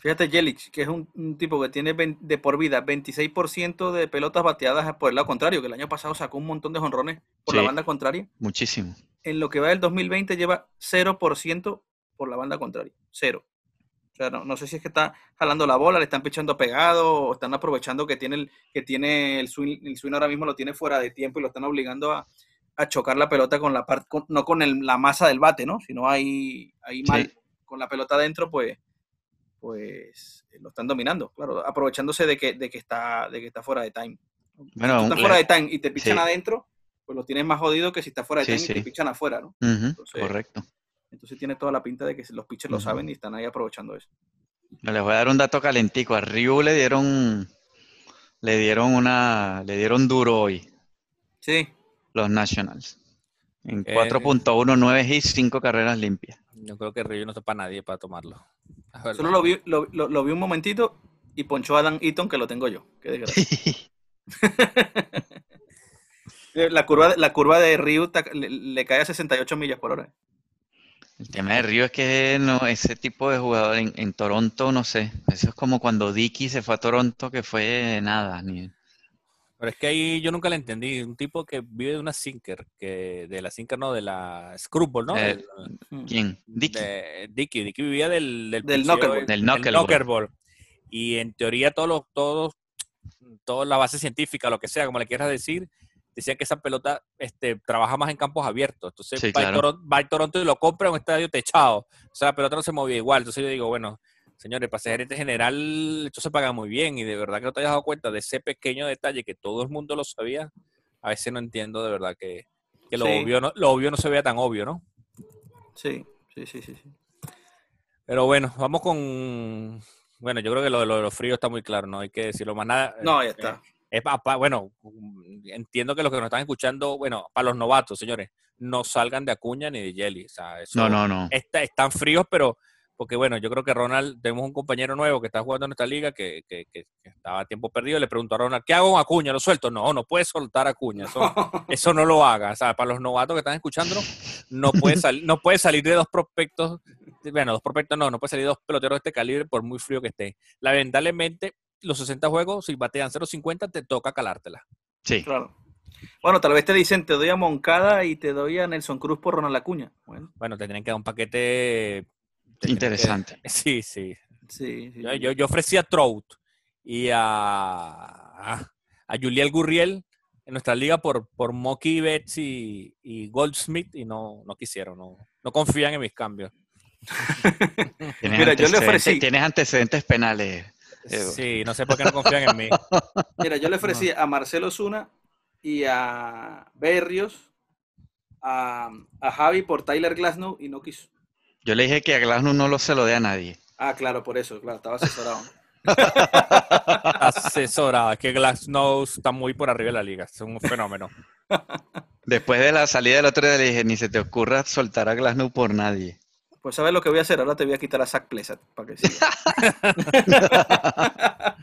Speaker 1: Fíjate, Jelic, que es un, un tipo que tiene de por vida 26% de pelotas bateadas por el lado contrario, que el año pasado sacó un montón de jonrones por la banda contraria.
Speaker 2: Muchísimo.
Speaker 1: En lo que va del 2020 lleva 0% por la banda contraria. Cero. O sea, no, no sé si es que está jalando la bola, le están pichando pegado, o están aprovechando que tiene el, que tiene el swing, el swing ahora mismo lo tiene fuera de tiempo y lo están obligando a, a chocar la pelota con la parte, no con el- la masa del bate, ¿no? Sino ahí, ahí
Speaker 2: Sí.
Speaker 1: mal, con la pelota adentro, pues, pues eh, lo están dominando, claro, aprovechándose de que, de que está, de que está fuera de time.
Speaker 2: Bueno,
Speaker 1: si tú estás
Speaker 2: le-
Speaker 1: fuera de time y te pichan
Speaker 2: sí.
Speaker 1: adentro, pues lo tienes más jodido que si está fuera de
Speaker 2: Sí,
Speaker 1: time y te pichan afuera, ¿no? Entonces-
Speaker 2: correcto.
Speaker 1: Entonces tiene toda la pinta de que los pitchers lo saben y están ahí aprovechando eso.
Speaker 2: Les voy a dar un dato calentico. A Ryu le dieron, le dieron una, le dieron duro hoy
Speaker 1: Sí,
Speaker 2: los Nationals. En
Speaker 3: Eh,
Speaker 2: 4.1, 9 hits, 5 carreras limpias.
Speaker 3: Yo creo que Río no está para nadie para tomarlo.
Speaker 1: Solo lo vi, lo, lo- lo vi un momentito y ponchó a Dan Eaton que lo tengo yo. Qué desgracia. la, curva, de- la curva de Ryu ta- le, le cae a 68 millas por hora.
Speaker 2: El tema de Río es que no, ese tipo de jugador en, en Toronto, no sé. Eso es como cuando Dicky se fue a Toronto, que fue nada. Ni,
Speaker 3: Pero es que ahí yo nunca la entendí. Un tipo que vive de una sinker, que de la sinker no, de la screwball, ¿no?
Speaker 2: Eh,
Speaker 3: Del-
Speaker 2: ¿Quién? Dicky.
Speaker 3: de Dicky. Dicky vivía del, del,
Speaker 1: Del
Speaker 3: el-
Speaker 2: Del
Speaker 3: del
Speaker 2: knuckleball.
Speaker 3: knuckleball. Y en teoría todos los, todos, toda la base científica, lo que sea, como le quieras decir, decían que esa pelota este, trabaja más en campos abiertos. Entonces
Speaker 2: Sí,
Speaker 3: va, a
Speaker 2: claro.
Speaker 3: Toronto, va a Toronto y lo compra en un estadio techado. O sea, la pelota no se movía igual. Entonces yo digo, bueno, señores, para ser gerente general, esto se paga muy bien. Y de verdad que no te hayas dado cuenta de ese pequeño detalle que todo el mundo lo sabía. A veces no entiendo de verdad que, que lo,
Speaker 1: Sí.
Speaker 3: obvio no, lo obvio no se vea tan obvio, ¿no?
Speaker 1: Sí, sí, sí, sí. sí.
Speaker 3: Pero bueno, vamos con. Bueno, yo creo que lo de lo de los fríos está muy claro, no hay que decirlo más nada.
Speaker 1: No, ya está.
Speaker 3: Es pa- pa- bueno, entiendo que los que nos están escuchando, bueno, para los novatos, señores, no salgan de Acuña ni de Jelly. O sea, eso
Speaker 2: No, no, no.
Speaker 3: está- están fríos, pero porque bueno, yo creo que Ronald, tenemos un compañero nuevo que está jugando en nuestra liga que, que- estaba a tiempo perdido. Le preguntó a Ronald, ¿qué hago con Acuña? ¿Lo suelto? No, no puedes soltar a Acuña. Eso, eso no lo haga. O sea, para los novatos que están escuchándonos, no puede, sal- no puede salir de dos prospectos. Bueno, dos prospectos no, no puede salir de dos peloteros de este calibre por muy frío que esté. Lamentablemente, los 60 juegos, si batean 0.50, te toca calártela.
Speaker 2: Sí.
Speaker 1: Claro. Bueno, tal vez te dicen, te doy a Moncada y te doy a Nelson Cruz por Ronald Acuña. Bueno,
Speaker 3: Bueno, tendrían que dar un paquete.
Speaker 2: Interesante.
Speaker 3: sí, sí.
Speaker 1: sí, sí.
Speaker 3: Yo, yo, yo ofrecí a Trout y a, a Juliel Gurriel en nuestra liga por, por Mookie Betts y, y Goldsmith y no, no quisieron, no, no confían en mis cambios.
Speaker 2: Tienes,
Speaker 1: Mira, yo le
Speaker 2: antecedentes,
Speaker 1: ofrecí-
Speaker 2: tienes antecedentes penales.
Speaker 3: Sí, no sé por qué no confían en mí.
Speaker 1: Mira, yo le ofrecí a Marcelo Zuna y a Berrios, a, a Javi por Tyler Glasnow y no quiso.
Speaker 2: Yo le dije que a Glasnow no lo se lo dé a nadie.
Speaker 1: Ah, claro, por eso, claro, estaba asesorado.
Speaker 3: Asesorada, es que Glassnow está muy por arriba de la liga, es un fenómeno.
Speaker 2: Después de la salida del otro día le dije, ni se te ocurra soltar a Glasnow por nadie.
Speaker 1: Pues sabes lo que voy a hacer, ahora te voy a quitar a Zach Plesat para que siga.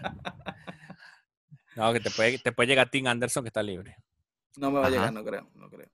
Speaker 3: No, que te puede, te puede llegar Tim Anderson que está libre.
Speaker 1: No me va a llegar, no creo, no creo.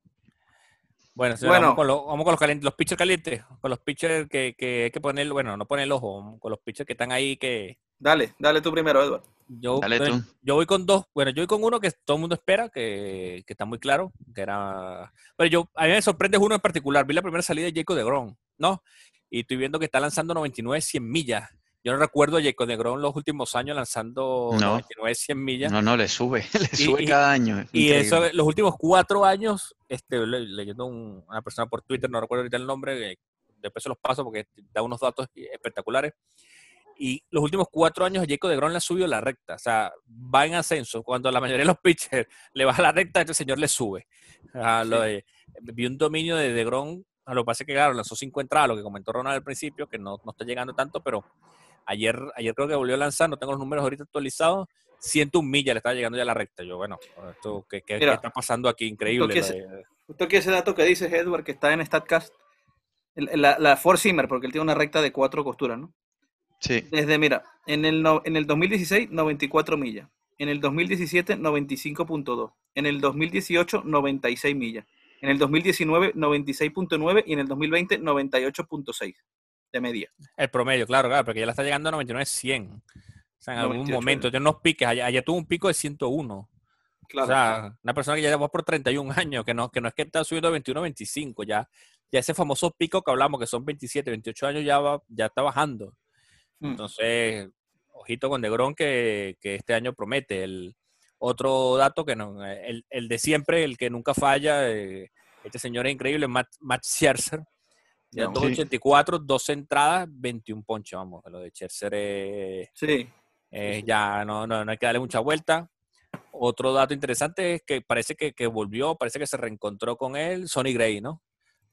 Speaker 3: Bueno, señora,
Speaker 1: Bueno.
Speaker 3: vamos, con los, vamos con los calientes, los pitchers calientes, con los pitchers que, que hay que poner, bueno, no poner el ojo, con los pitchers que están ahí que
Speaker 1: Dale, dale tú primero, Edward.
Speaker 3: yo,
Speaker 2: Dale tú.
Speaker 3: yo voy con dos, bueno, yo voy con uno que todo el mundo espera, que, que está muy claro, que era, pero yo, a mí me sorprende uno en particular, vi la primera salida de Jacob de Grom, ¿no? Y estoy viendo que está lanzando 99, 100 millas. Yo no recuerdo a Jacob de Grom los últimos años lanzando
Speaker 2: No.
Speaker 3: 99, 100 millas.
Speaker 2: No, no, le sube, le
Speaker 3: Y-
Speaker 2: sube
Speaker 3: y-
Speaker 2: cada año.
Speaker 3: Y
Speaker 2: Increíble.
Speaker 3: eso, los últimos cuatro años, este, le- leyendo un- una persona por Twitter, no recuerdo ahorita el nombre, eh, después se los paso porque da unos datos espectaculares. Y los últimos cuatro años, Jacob de Grom le ha subido la recta. O sea, va en ascenso. Cuando la mayoría de los pitchers le baja la recta, este señor le sube. Ah, lo de- vi un dominio de a Lo que pasa es que, claro, lanzó cinco entradas, lo que comentó Ronald al principio, que no, no está llegando tanto, pero ayer, ayer creo que volvió a lanzar, no tengo los números ahorita actualizados, 101 millas le estaba llegando ya a la recta. Yo, bueno, esto, ¿qué, qué- está pasando aquí? Increíble.
Speaker 1: que Justo aquí ese dato que dices, Edward, que está en StatCast, la, la Four Simmer, porque él tiene una recta de cuatro costuras, ¿no?
Speaker 2: Sí,
Speaker 1: Desde, mira, en el, no- en el 2016, 94 millas. En el 2017, 95.2. En el 2018, 96 millas. En el 2019, 96.9. Y en el 2020, 98.6 de media.
Speaker 3: El promedio, claro, claro, porque ya le está llegando a 99, 100. O sea, en algún
Speaker 1: 98,
Speaker 3: momento, tiene unos piques. Ayer, ayer tuvo un pico de 101.
Speaker 1: Claro.
Speaker 3: O sea, una persona que ya va por 31 años, que no, que no es que está subiendo 21, 25, ya, ya ese famoso pico que hablamos, que son 27, 28 años, ya, va, ya está bajando.
Speaker 1: Mm.
Speaker 3: Entonces, ojito con Degrón que, que este año promete. El otro dato que no, el, el de siempre, el que nunca falla, eh, este señor es increíble, Matt, Matt Scherzer. Ya
Speaker 1: No,
Speaker 3: 284, dos entradas, 21 ponches, vamos. Lo de Scherzer es,
Speaker 1: Sí.
Speaker 3: eh,
Speaker 1: sí.
Speaker 3: ya no, no, no hay que darle mucha vuelta. Otro dato interesante es que parece que, que volvió, parece que se reencontró con él, Sonny Gray, ¿no?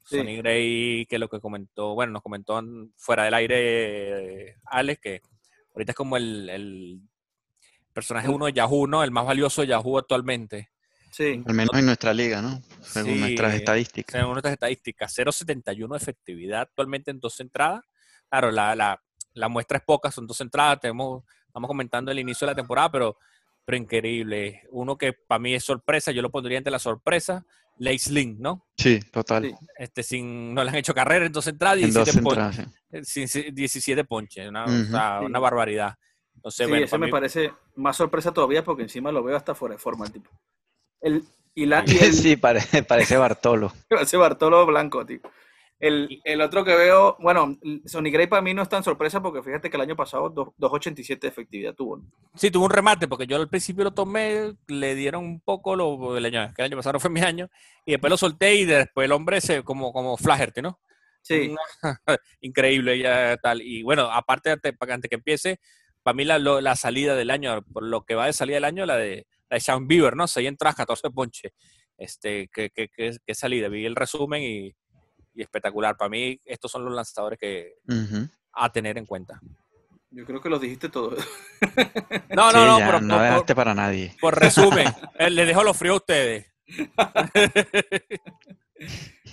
Speaker 1: Sí.
Speaker 3: Sonny Gray, que lo que comentó, bueno, nos comentó en- fuera del aire eh, Alex, que ahorita es como el, el personaje uno de Yahoo, ¿no? El más valioso de Yahoo actualmente.
Speaker 1: Sí.
Speaker 2: al menos en nuestra liga, ¿no? Según
Speaker 3: Sí,
Speaker 2: nuestras estadísticas.
Speaker 3: Según nuestras estadísticas, 0.71 de efectividad actualmente en dos entradas. Claro, la, la, la muestra es poca, son dos entradas. Tenemos, estamos comentando el inicio de la temporada, pero, pero increíble. Uno que para mí es sorpresa, yo lo pondría entre la sorpresa, Lace Link, ¿no?
Speaker 2: Sí, total.
Speaker 1: Sí.
Speaker 3: Este, sin, no le han hecho carrera en dos entradas,
Speaker 2: en dos
Speaker 3: 17, pon-
Speaker 2: entradas. sí.
Speaker 3: sin- sin- 17 ponches, una, o
Speaker 2: Ujú.
Speaker 3: sea,
Speaker 1: Sí.
Speaker 3: una barbaridad. Entonces,
Speaker 1: Sí,
Speaker 3: bueno, para
Speaker 1: me
Speaker 3: mí-
Speaker 1: parece más sorpresa todavía porque encima lo veo hasta fuera de forma el tipo. El, y la, y el,
Speaker 2: Sí, parece, parece Bartolo.
Speaker 1: ese Bartolo Blanco, tío. El, el otro que veo, bueno, Sonny Gray para mí no es tan sorpresa porque fíjate que el año pasado dos- 2.87 de efectividad tuvo. ¿no?
Speaker 3: Sí, tuvo un remate, porque yo al principio lo tomé, le dieron un poco lo el año, que el año pasado no fue mi año, y después lo solté y después el hombre se como, como Flaherty, ¿no?
Speaker 1: Sí,
Speaker 3: Increíble ya tal. Y bueno, aparte, antes, para- antes que empiece, para mí la, lo- la salida del año, por lo que va de salida del año, la de, la de Sean Bieber, ¿no? 6 entradas, 14 ponches. Este, qué, qué, qué- qué salida. Vi el resumen y, y espectacular. Para mí, estos son los lanzadores que a tener en cuenta.
Speaker 1: yo creo que los dijiste todos.
Speaker 3: No,
Speaker 2: Sí,
Speaker 3: no, no,
Speaker 2: ya,
Speaker 3: pero
Speaker 2: no
Speaker 3: por-
Speaker 2: dejaste para nadie.
Speaker 3: Por resumen, eh, les dejo los fríos a ustedes.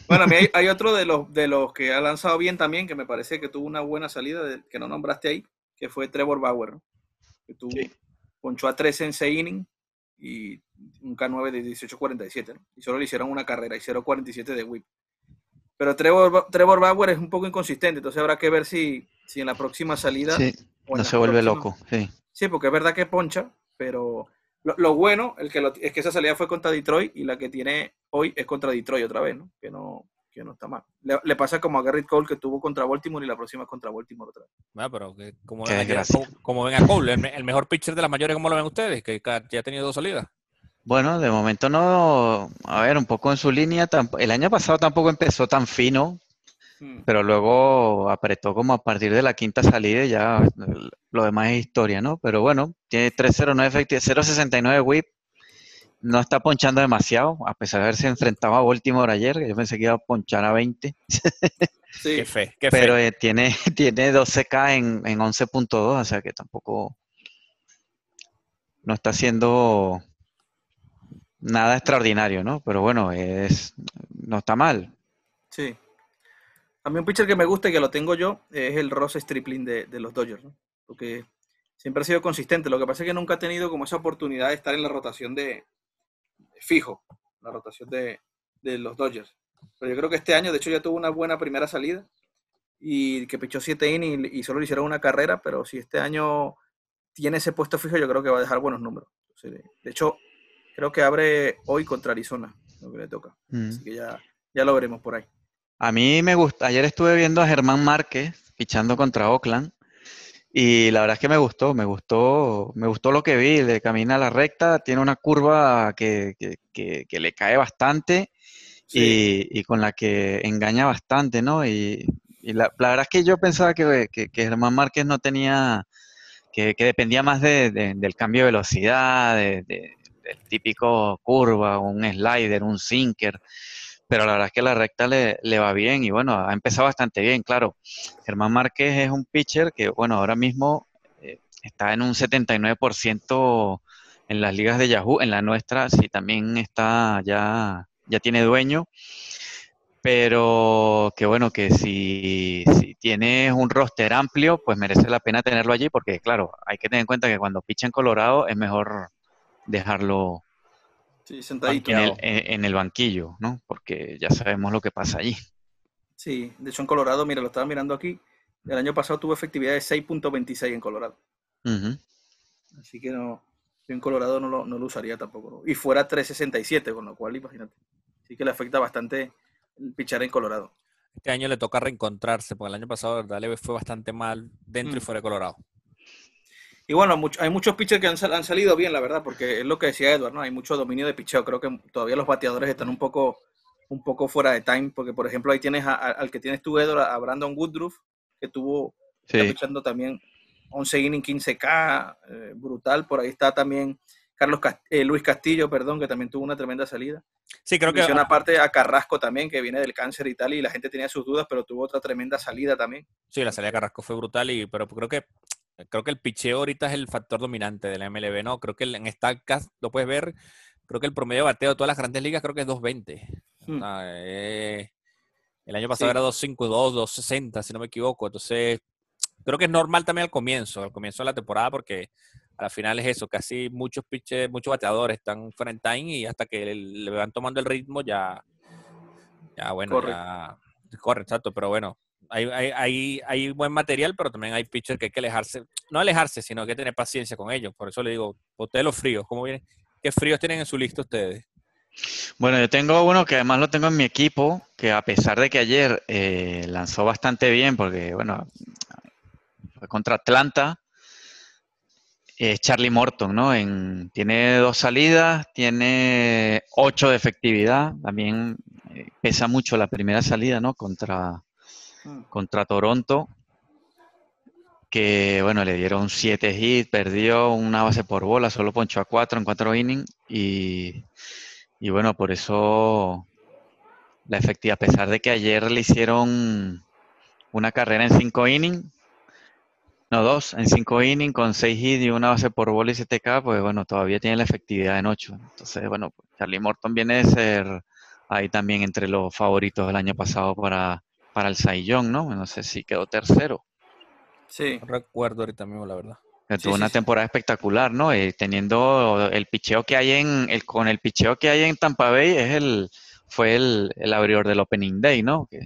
Speaker 1: Bueno, a mí hay, hay otro de los, de los que ha lanzado bien también, que me parece que tuvo una buena salida, de- que no nombraste ahí, que fue Trevor Bauer, ¿no? que tuvo,
Speaker 2: Sí.
Speaker 1: ponchó a 13 en 6 innings y un K9 de 18.47, ¿no? y solo le hicieron una carrera y 0.47 de whip. Pero Trevor, Trevor Bauer es un poco inconsistente, entonces habrá que ver si, si en la próxima salida...
Speaker 2: Sí,
Speaker 1: o
Speaker 2: no se vuelve
Speaker 1: próximas-
Speaker 2: loco. Sí.
Speaker 1: Sí, porque es verdad que poncha, pero lo, lo bueno el que lo- es que esa salida fue contra Detroit y la que tiene hoy es contra Detroit otra vez, ¿no? Que no, que no está mal. Le, le pasa como a Garrett Cole que tuvo contra Baltimore y la próxima es contra Baltimore otra vez.
Speaker 3: Bueno, pero que, como, ven a-
Speaker 2: desgracia.
Speaker 3: como, como ven a Cole, el, me- el mejor pitcher de las mayores, ¿cómo lo ven ustedes? Que ya ha tenido dos salidas.
Speaker 2: Bueno, de momento no, a ver, un poco en su línea. El año pasado tampoco empezó tan fino,
Speaker 1: Mm.
Speaker 2: pero luego apretó como a partir de la quinta salida y ya lo demás es historia, ¿no? Pero bueno, tiene 309 efectividad, 069 whip, no está ponchando demasiado, a pesar de haberse enfrentado a Baltimore ayer, que yo pensé que iba a ponchar a 20,
Speaker 1: Sí,
Speaker 3: Qué fe, qué
Speaker 2: pero
Speaker 3: fe.
Speaker 2: eh, tiene, tiene 12K en, en 11.2, o sea que tampoco no está haciendo nada extraordinario, ¿no? Pero bueno, es, no está mal.
Speaker 1: sí. A mí un pitcher que me gusta y que lo tengo yo es el Ross Stripling de, de los Dodgers, ¿no? Porque siempre ha sido consistente. Lo que pasa es que nunca ha tenido como esa oportunidad de estar en la rotación de fijo, la rotación de, de los Dodgers. Pero yo creo que este año, de hecho, ya tuvo una buena primera salida y que pichó 7 innings y, y solo le hicieron una carrera, pero si este año tiene ese puesto fijo, yo creo que va a dejar buenos números. Entonces, de hecho, creo que abre hoy contra Arizona, lo que le toca.
Speaker 2: Mm.
Speaker 1: Así que ya, ya lo veremos por ahí.
Speaker 2: A mí me gusta, ayer estuve viendo a Germán Márquez fichando contra Oakland y la verdad es que me gustó, me gustó, me gustó lo que vi, le camina a la recta, tiene una curva que, que- que- que le cae bastante
Speaker 1: Sí,
Speaker 2: y, y con la que engaña bastante, ¿no? Y, y la, la verdad es que yo pensaba que, que- que Germán Márquez no tenía, que, que dependía más de- de- del cambio de velocidad, de- de- del típico curva, un slider, un sinker, pero la verdad es que la recta le, le va bien y bueno, ha empezado bastante bien, claro. Germán Márquez es un pitcher que, bueno, ahora mismo eh, está en un 79% en las ligas de Yahoo, en la nuestra sí también está ya, ya tiene dueño, pero que bueno, que si, si tienes un roster amplio, pues merece la pena tenerlo allí, porque claro, hay que tener en cuenta que cuando picha en Colorado es mejor dejarlo
Speaker 1: sí, sentadito.
Speaker 2: en el, en, banquillo, ¿no? Porque ya sabemos lo que pasa allí.
Speaker 1: Sí, de hecho en Colorado, mira, lo estaba mirando aquí. El año pasado tuvo efectividad de 6.26 en Colorado.
Speaker 2: Ujú.
Speaker 1: Así que no, yo en Colorado no lo, no lo usaría tampoco. ¿no? Y fuera 367, con lo cual, imagínate. Así que le afecta bastante el pichar en Colorado.
Speaker 3: Este año le toca reencontrarse, porque el año pasado, de verdad, le fue bastante mal dentro y
Speaker 1: Mm.
Speaker 3: fuera de Colorado.
Speaker 1: Y bueno, hay muchos pitchers que han, sal- han salido bien, la verdad, porque es lo que decía Edward, ¿no? Hay mucho dominio de picheo. Creo que todavía los bateadores están un poco, un poco fuera de time, porque por ejemplo ahí tienes a- a- al que tienes tú, Edward, a Brandon Woodruff, que tuvo, está pichando también 11 innings, 15K, eh, brutal. Por ahí está también Carlos Cast- eh, Luis Castillo, perdón, que también tuvo una tremenda salida.
Speaker 3: Sí, creo que
Speaker 1: Menciona aparte a Carrasco también, que viene del cáncer y tal, y la gente tenía sus dudas, pero tuvo otra tremenda salida también.
Speaker 3: sí, la salida de Carrasco fue brutal, y, pero creo que creo que el picheo ahorita es el factor dominante de la MLB, ¿no? Creo que en StatCast lo puedes ver, creo que el promedio de bateo de todas las grandes ligas creo que es 2.20. O
Speaker 1: Hmm.
Speaker 3: sea, eh, el año pasado
Speaker 1: Sí.
Speaker 3: era 2.52, 2.60, si no me equivoco. Entonces, creo que es normal también al comienzo, al comienzo de la temporada, porque al final es eso, casi muchos pitches, muchos bateadores están en time y hasta que le, le van tomando el ritmo ya, ya bueno,
Speaker 1: Corre.
Speaker 3: ya corre, exacto, pero bueno, hay, hay, hay, buen material, pero también hay pitchers que hay que alejarse, no alejarse, sino que tener paciencia con ellos. Por eso le digo, ustedes los fríos, ¿cómo vienen? ¿Qué fríos tienen en su lista ustedes?
Speaker 2: Bueno, yo tengo uno que además lo tengo en mi equipo, que a pesar de que ayer eh, lanzó bastante bien, porque bueno, fue contra Atlanta, es Charlie Morton, ¿no? En, tiene dos salidas, tiene ocho de efectividad, también eh, pesa mucho la primera salida, ¿no? Contra,
Speaker 1: Hmm.
Speaker 2: contra Toronto, que bueno, le dieron siete hits, perdió una base por bola, solo ponchó a cuatro en cuatro innings y, y bueno, por eso la efectividad, a pesar de que ayer le hicieron una carrera en cinco innings, no dos, en cinco innings con seis hits y una base por bola y 7K, pues bueno, todavía tiene la efectividad en ocho. Entonces, bueno, pues, Charlie Morton viene de ser ahí también entre los favoritos del año pasado para, para el Saiyón, ¿no? No sé si quedó tercero.
Speaker 1: Sí,
Speaker 3: No recuerdo ahorita mismo, la verdad.
Speaker 2: Que
Speaker 1: Sí,
Speaker 2: tuvo
Speaker 1: sí,
Speaker 2: una
Speaker 1: sí.
Speaker 2: temporada espectacular, ¿no? Eh, teniendo el picheo que hay en el con el picheo que hay en Tampa Bay es el fue el, el abridor del Opening Day, ¿no? Que,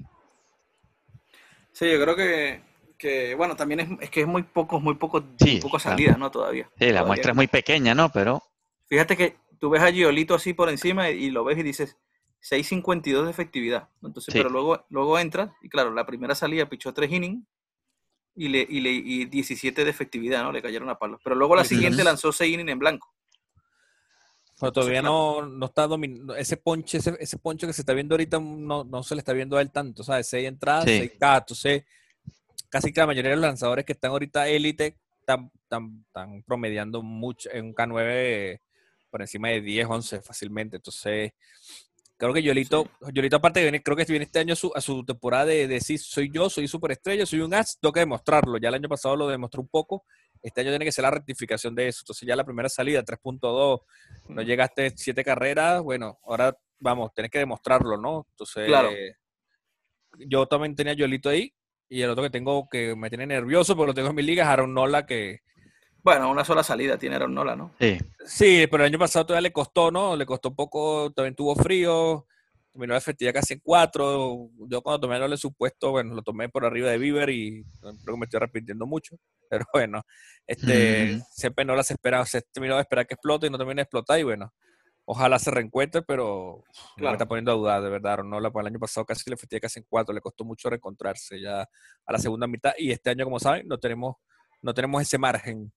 Speaker 1: sí, yo creo que, que, bueno, también es, es que es muy pocos, muy pocos,
Speaker 2: Sí,
Speaker 1: muy pocas
Speaker 2: claro.
Speaker 1: salidas, ¿no? Todavía.
Speaker 2: sí, la
Speaker 1: Todavía.
Speaker 2: muestra es muy pequeña, ¿no? Pero
Speaker 1: Fíjate que tú ves a Giolito así por encima y, y lo ves y dices 6.52 de efectividad. Entonces,
Speaker 2: Sí.
Speaker 1: pero luego, luego entras y claro, la primera salida pichó 3 innings y, le, y, le, y 17 de efectividad, ¿no? Le cayeron a palos. Pero luego la siguiente lanzó 6 innings en blanco.
Speaker 3: Pero todavía no, no está dominando. Ese ponche, ese, ese ponche que se está viendo ahorita no, no se le está viendo a él tanto, ¿sabes? Seis entradas,
Speaker 2: Sí.
Speaker 3: seis K, entonces casi que la mayoría de los lanzadores que están ahorita élite están, están, están promediando mucho en un K9 por encima de 10, 11 fácilmente. Entonces, creo que Yolito, Yolito aparte de venir, creo que viene este año a su, a su temporada de decir, soy yo, soy superestrella, soy un as, que demostrarlo. Ya el año pasado lo demostró un poco. Este año tiene que ser la rectificación de eso. Entonces ya la primera salida, 3.2, no llegaste siete carreras, bueno, ahora vamos, tenés que demostrarlo, ¿no? Entonces,
Speaker 1: Claro.
Speaker 3: yo también tenía Yolito ahí, y el otro que tengo que me tiene nervioso, porque lo tengo en mi liga, es Aaron Nola, que
Speaker 1: Bueno, una sola salida tiene Aaron Nola, ¿no?
Speaker 2: Sí,
Speaker 3: sí, pero el año pasado todavía le costó, ¿no? Le costó un poco, también tuvo frío, terminó la efectividad casi en cuatro. Yo cuando tomé el supuesto, bueno, lo tomé por arriba de Bieber y creo que me estoy arrepintiendo mucho. Pero bueno, este, siempre no las esperaba, se terminó de esperar que explote y no termina de explotar y bueno, ojalá se reencuentre, pero me
Speaker 1: Claro.
Speaker 3: está poniendo a dudar, de verdad. No la el año pasado casi le efectividad casi en cuatro, le costó mucho reencontrarse ya a la segunda mitad y este año, como saben, no tenemos, no tenemos ese margen.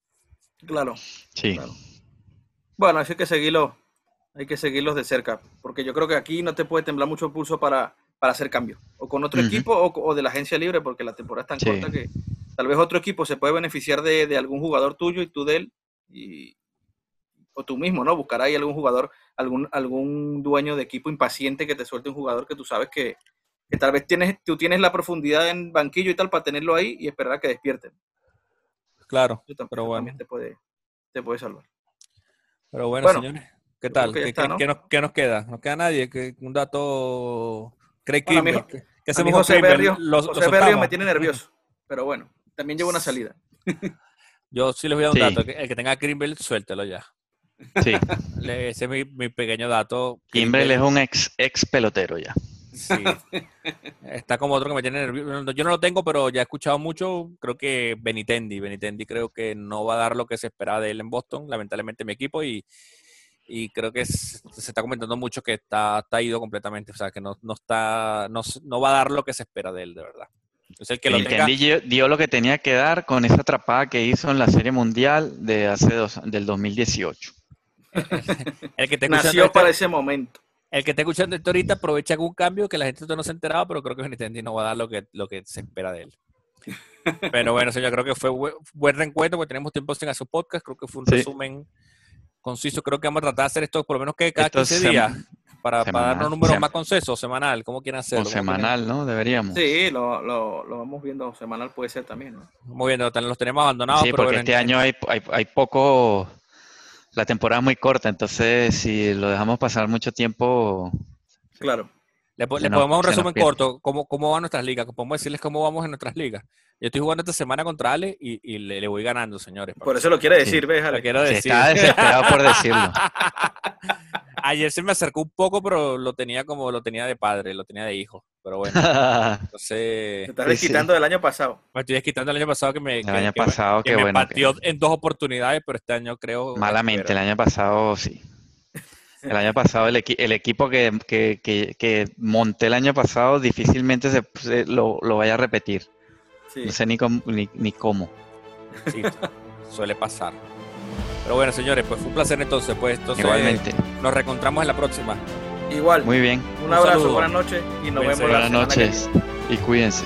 Speaker 1: Claro,
Speaker 2: sí.
Speaker 1: claro. Bueno, así que seguirlo, hay que seguirlos de cerca, porque yo creo que aquí no te puede temblar mucho el pulso para, para hacer cambios, o con otro equipo o, o de la agencia libre, porque la temporada es tan
Speaker 2: Sí.
Speaker 1: corta que tal vez otro equipo se puede beneficiar de, de algún jugador tuyo y tú de él, y, o tú mismo, ¿no? Buscar ahí algún jugador, algún, algún dueño de equipo impaciente que te suelte un jugador que tú sabes que, que tal vez tienes, tú tienes la profundidad en banquillo y tal para tenerlo ahí y esperar a que despierten.
Speaker 3: Claro, pero bueno.
Speaker 1: también te puede, te puede salvar.
Speaker 3: Pero bueno,
Speaker 1: Bueno,
Speaker 3: señores, ¿qué tal?
Speaker 1: que
Speaker 3: ¿Qué,
Speaker 1: está,
Speaker 3: qué-
Speaker 1: ¿no?
Speaker 3: qué nos, qué nos queda? ¿No queda nadie? ¿Qué- un dato... Craig
Speaker 1: Bueno,
Speaker 3: ¿Qué, hacemos con
Speaker 1: José
Speaker 3: Kimbrel?
Speaker 1: Berrios,
Speaker 3: ¿Lo- lo
Speaker 1: José Berrios
Speaker 3: soltamos?
Speaker 1: me tiene nervioso, pero bueno, también lleva una salida.
Speaker 3: Yo sí les voy a dar un
Speaker 2: Sí.
Speaker 3: dato. El que tenga Kimbrel, suéltelo ya.
Speaker 2: Sí.
Speaker 3: Le- Ese es mi, mi pequeño dato.
Speaker 2: Kimbrel es un ex, ex pelotero ya.
Speaker 3: Sí. Está como otro que me tiene nervioso. Yo no lo tengo, pero ya he escuchado mucho. Creo que Benitendi. Benitendi creo que no va a dar lo que se esperaba de él en Boston, lamentablemente mi equipo. Y, y creo que es- se está comentando mucho que está, está ido completamente. O sea, que no, no está, no, no va a dar lo que se espera de él, de verdad. Es el que lo tenga.
Speaker 2: Benintendi dio, lo que tenía que dar con esa atrapada que hizo en la Serie Mundial de hace dos, del 2018.
Speaker 3: El que
Speaker 1: Nació
Speaker 3: esto,
Speaker 1: para ese momento.
Speaker 3: El que esté escuchando esto ahorita aprovecha algún cambio que la gente todavía no se ha enterado, pero creo que Benitendi no va a dar lo que, lo que se espera de él. Pero bueno, señor, creo que fue buen, buen reencuentro porque tenemos tiempo sin hacer podcast. Creo que fue un
Speaker 2: Sí.
Speaker 3: resumen conciso. Creo que vamos a tratar de hacer esto por lo menos que cada
Speaker 2: Esto
Speaker 3: 15
Speaker 2: sem-
Speaker 3: días para, darnos números
Speaker 2: sem-
Speaker 3: más concisos, semanal, como quieran hacerlo.
Speaker 2: O semanal, ¿no? Deberíamos.
Speaker 1: Sí, lo, lo, lo vamos viendo semanal, puede ser también, ¿no?
Speaker 3: Muy bien, los tenemos abandonados.
Speaker 2: Sí,
Speaker 3: pero
Speaker 2: porque
Speaker 3: bueno,
Speaker 2: este año hay, hay, hay poco, la temporada es muy corta, entonces si lo dejamos pasar mucho tiempo,
Speaker 1: Claro.
Speaker 3: Le, po-
Speaker 2: Se
Speaker 3: le podemos un
Speaker 2: se
Speaker 3: resumen corto, cómo, cómo van nuestras ligas, podemos decirles cómo vamos en nuestras ligas. Yo estoy jugando esta semana contra Ale y, y le, le voy ganando, señores.
Speaker 1: Por eso lo quiere
Speaker 2: Sí.
Speaker 1: decir, ¿ves,
Speaker 3: Lo quiero
Speaker 2: se
Speaker 3: decir.
Speaker 2: está desesperado por decirlo.
Speaker 3: Ayer se me acercó un poco, pero lo tenía como lo tenía de padre, lo tenía de hijo. Pero bueno, entonces
Speaker 1: Te estás
Speaker 2: Sí, sí.
Speaker 1: desquitando del año pasado.
Speaker 3: me estoy desquitando el año pasado que me,
Speaker 2: El
Speaker 3: que-
Speaker 2: año
Speaker 3: que me-
Speaker 2: pasado,
Speaker 3: que
Speaker 2: qué
Speaker 3: me
Speaker 2: bueno. que-
Speaker 3: pateó en dos oportunidades, pero este año creo.
Speaker 2: malamente, el año pasado sí. El año pasado, el, equi- el equipo que, que, que, que monté el año pasado difícilmente se, se- lo, lo vaya a repetir.
Speaker 1: Sí.
Speaker 2: No sé ni cómo. Ni, ni cómo.
Speaker 3: Sí, suele pasar. Pero bueno, señores, pues fue un placer entonces. Pues entonces
Speaker 2: Igualmente.
Speaker 3: nos reencontramos en la próxima.
Speaker 1: Igual.
Speaker 2: Muy bien.
Speaker 1: Un
Speaker 3: Un
Speaker 1: abrazo,
Speaker 3: saludo.
Speaker 1: buenas noches y nos
Speaker 3: Cuídense.
Speaker 1: vemos la
Speaker 2: Buenas
Speaker 1: semana que viene.
Speaker 2: noches y cuídense.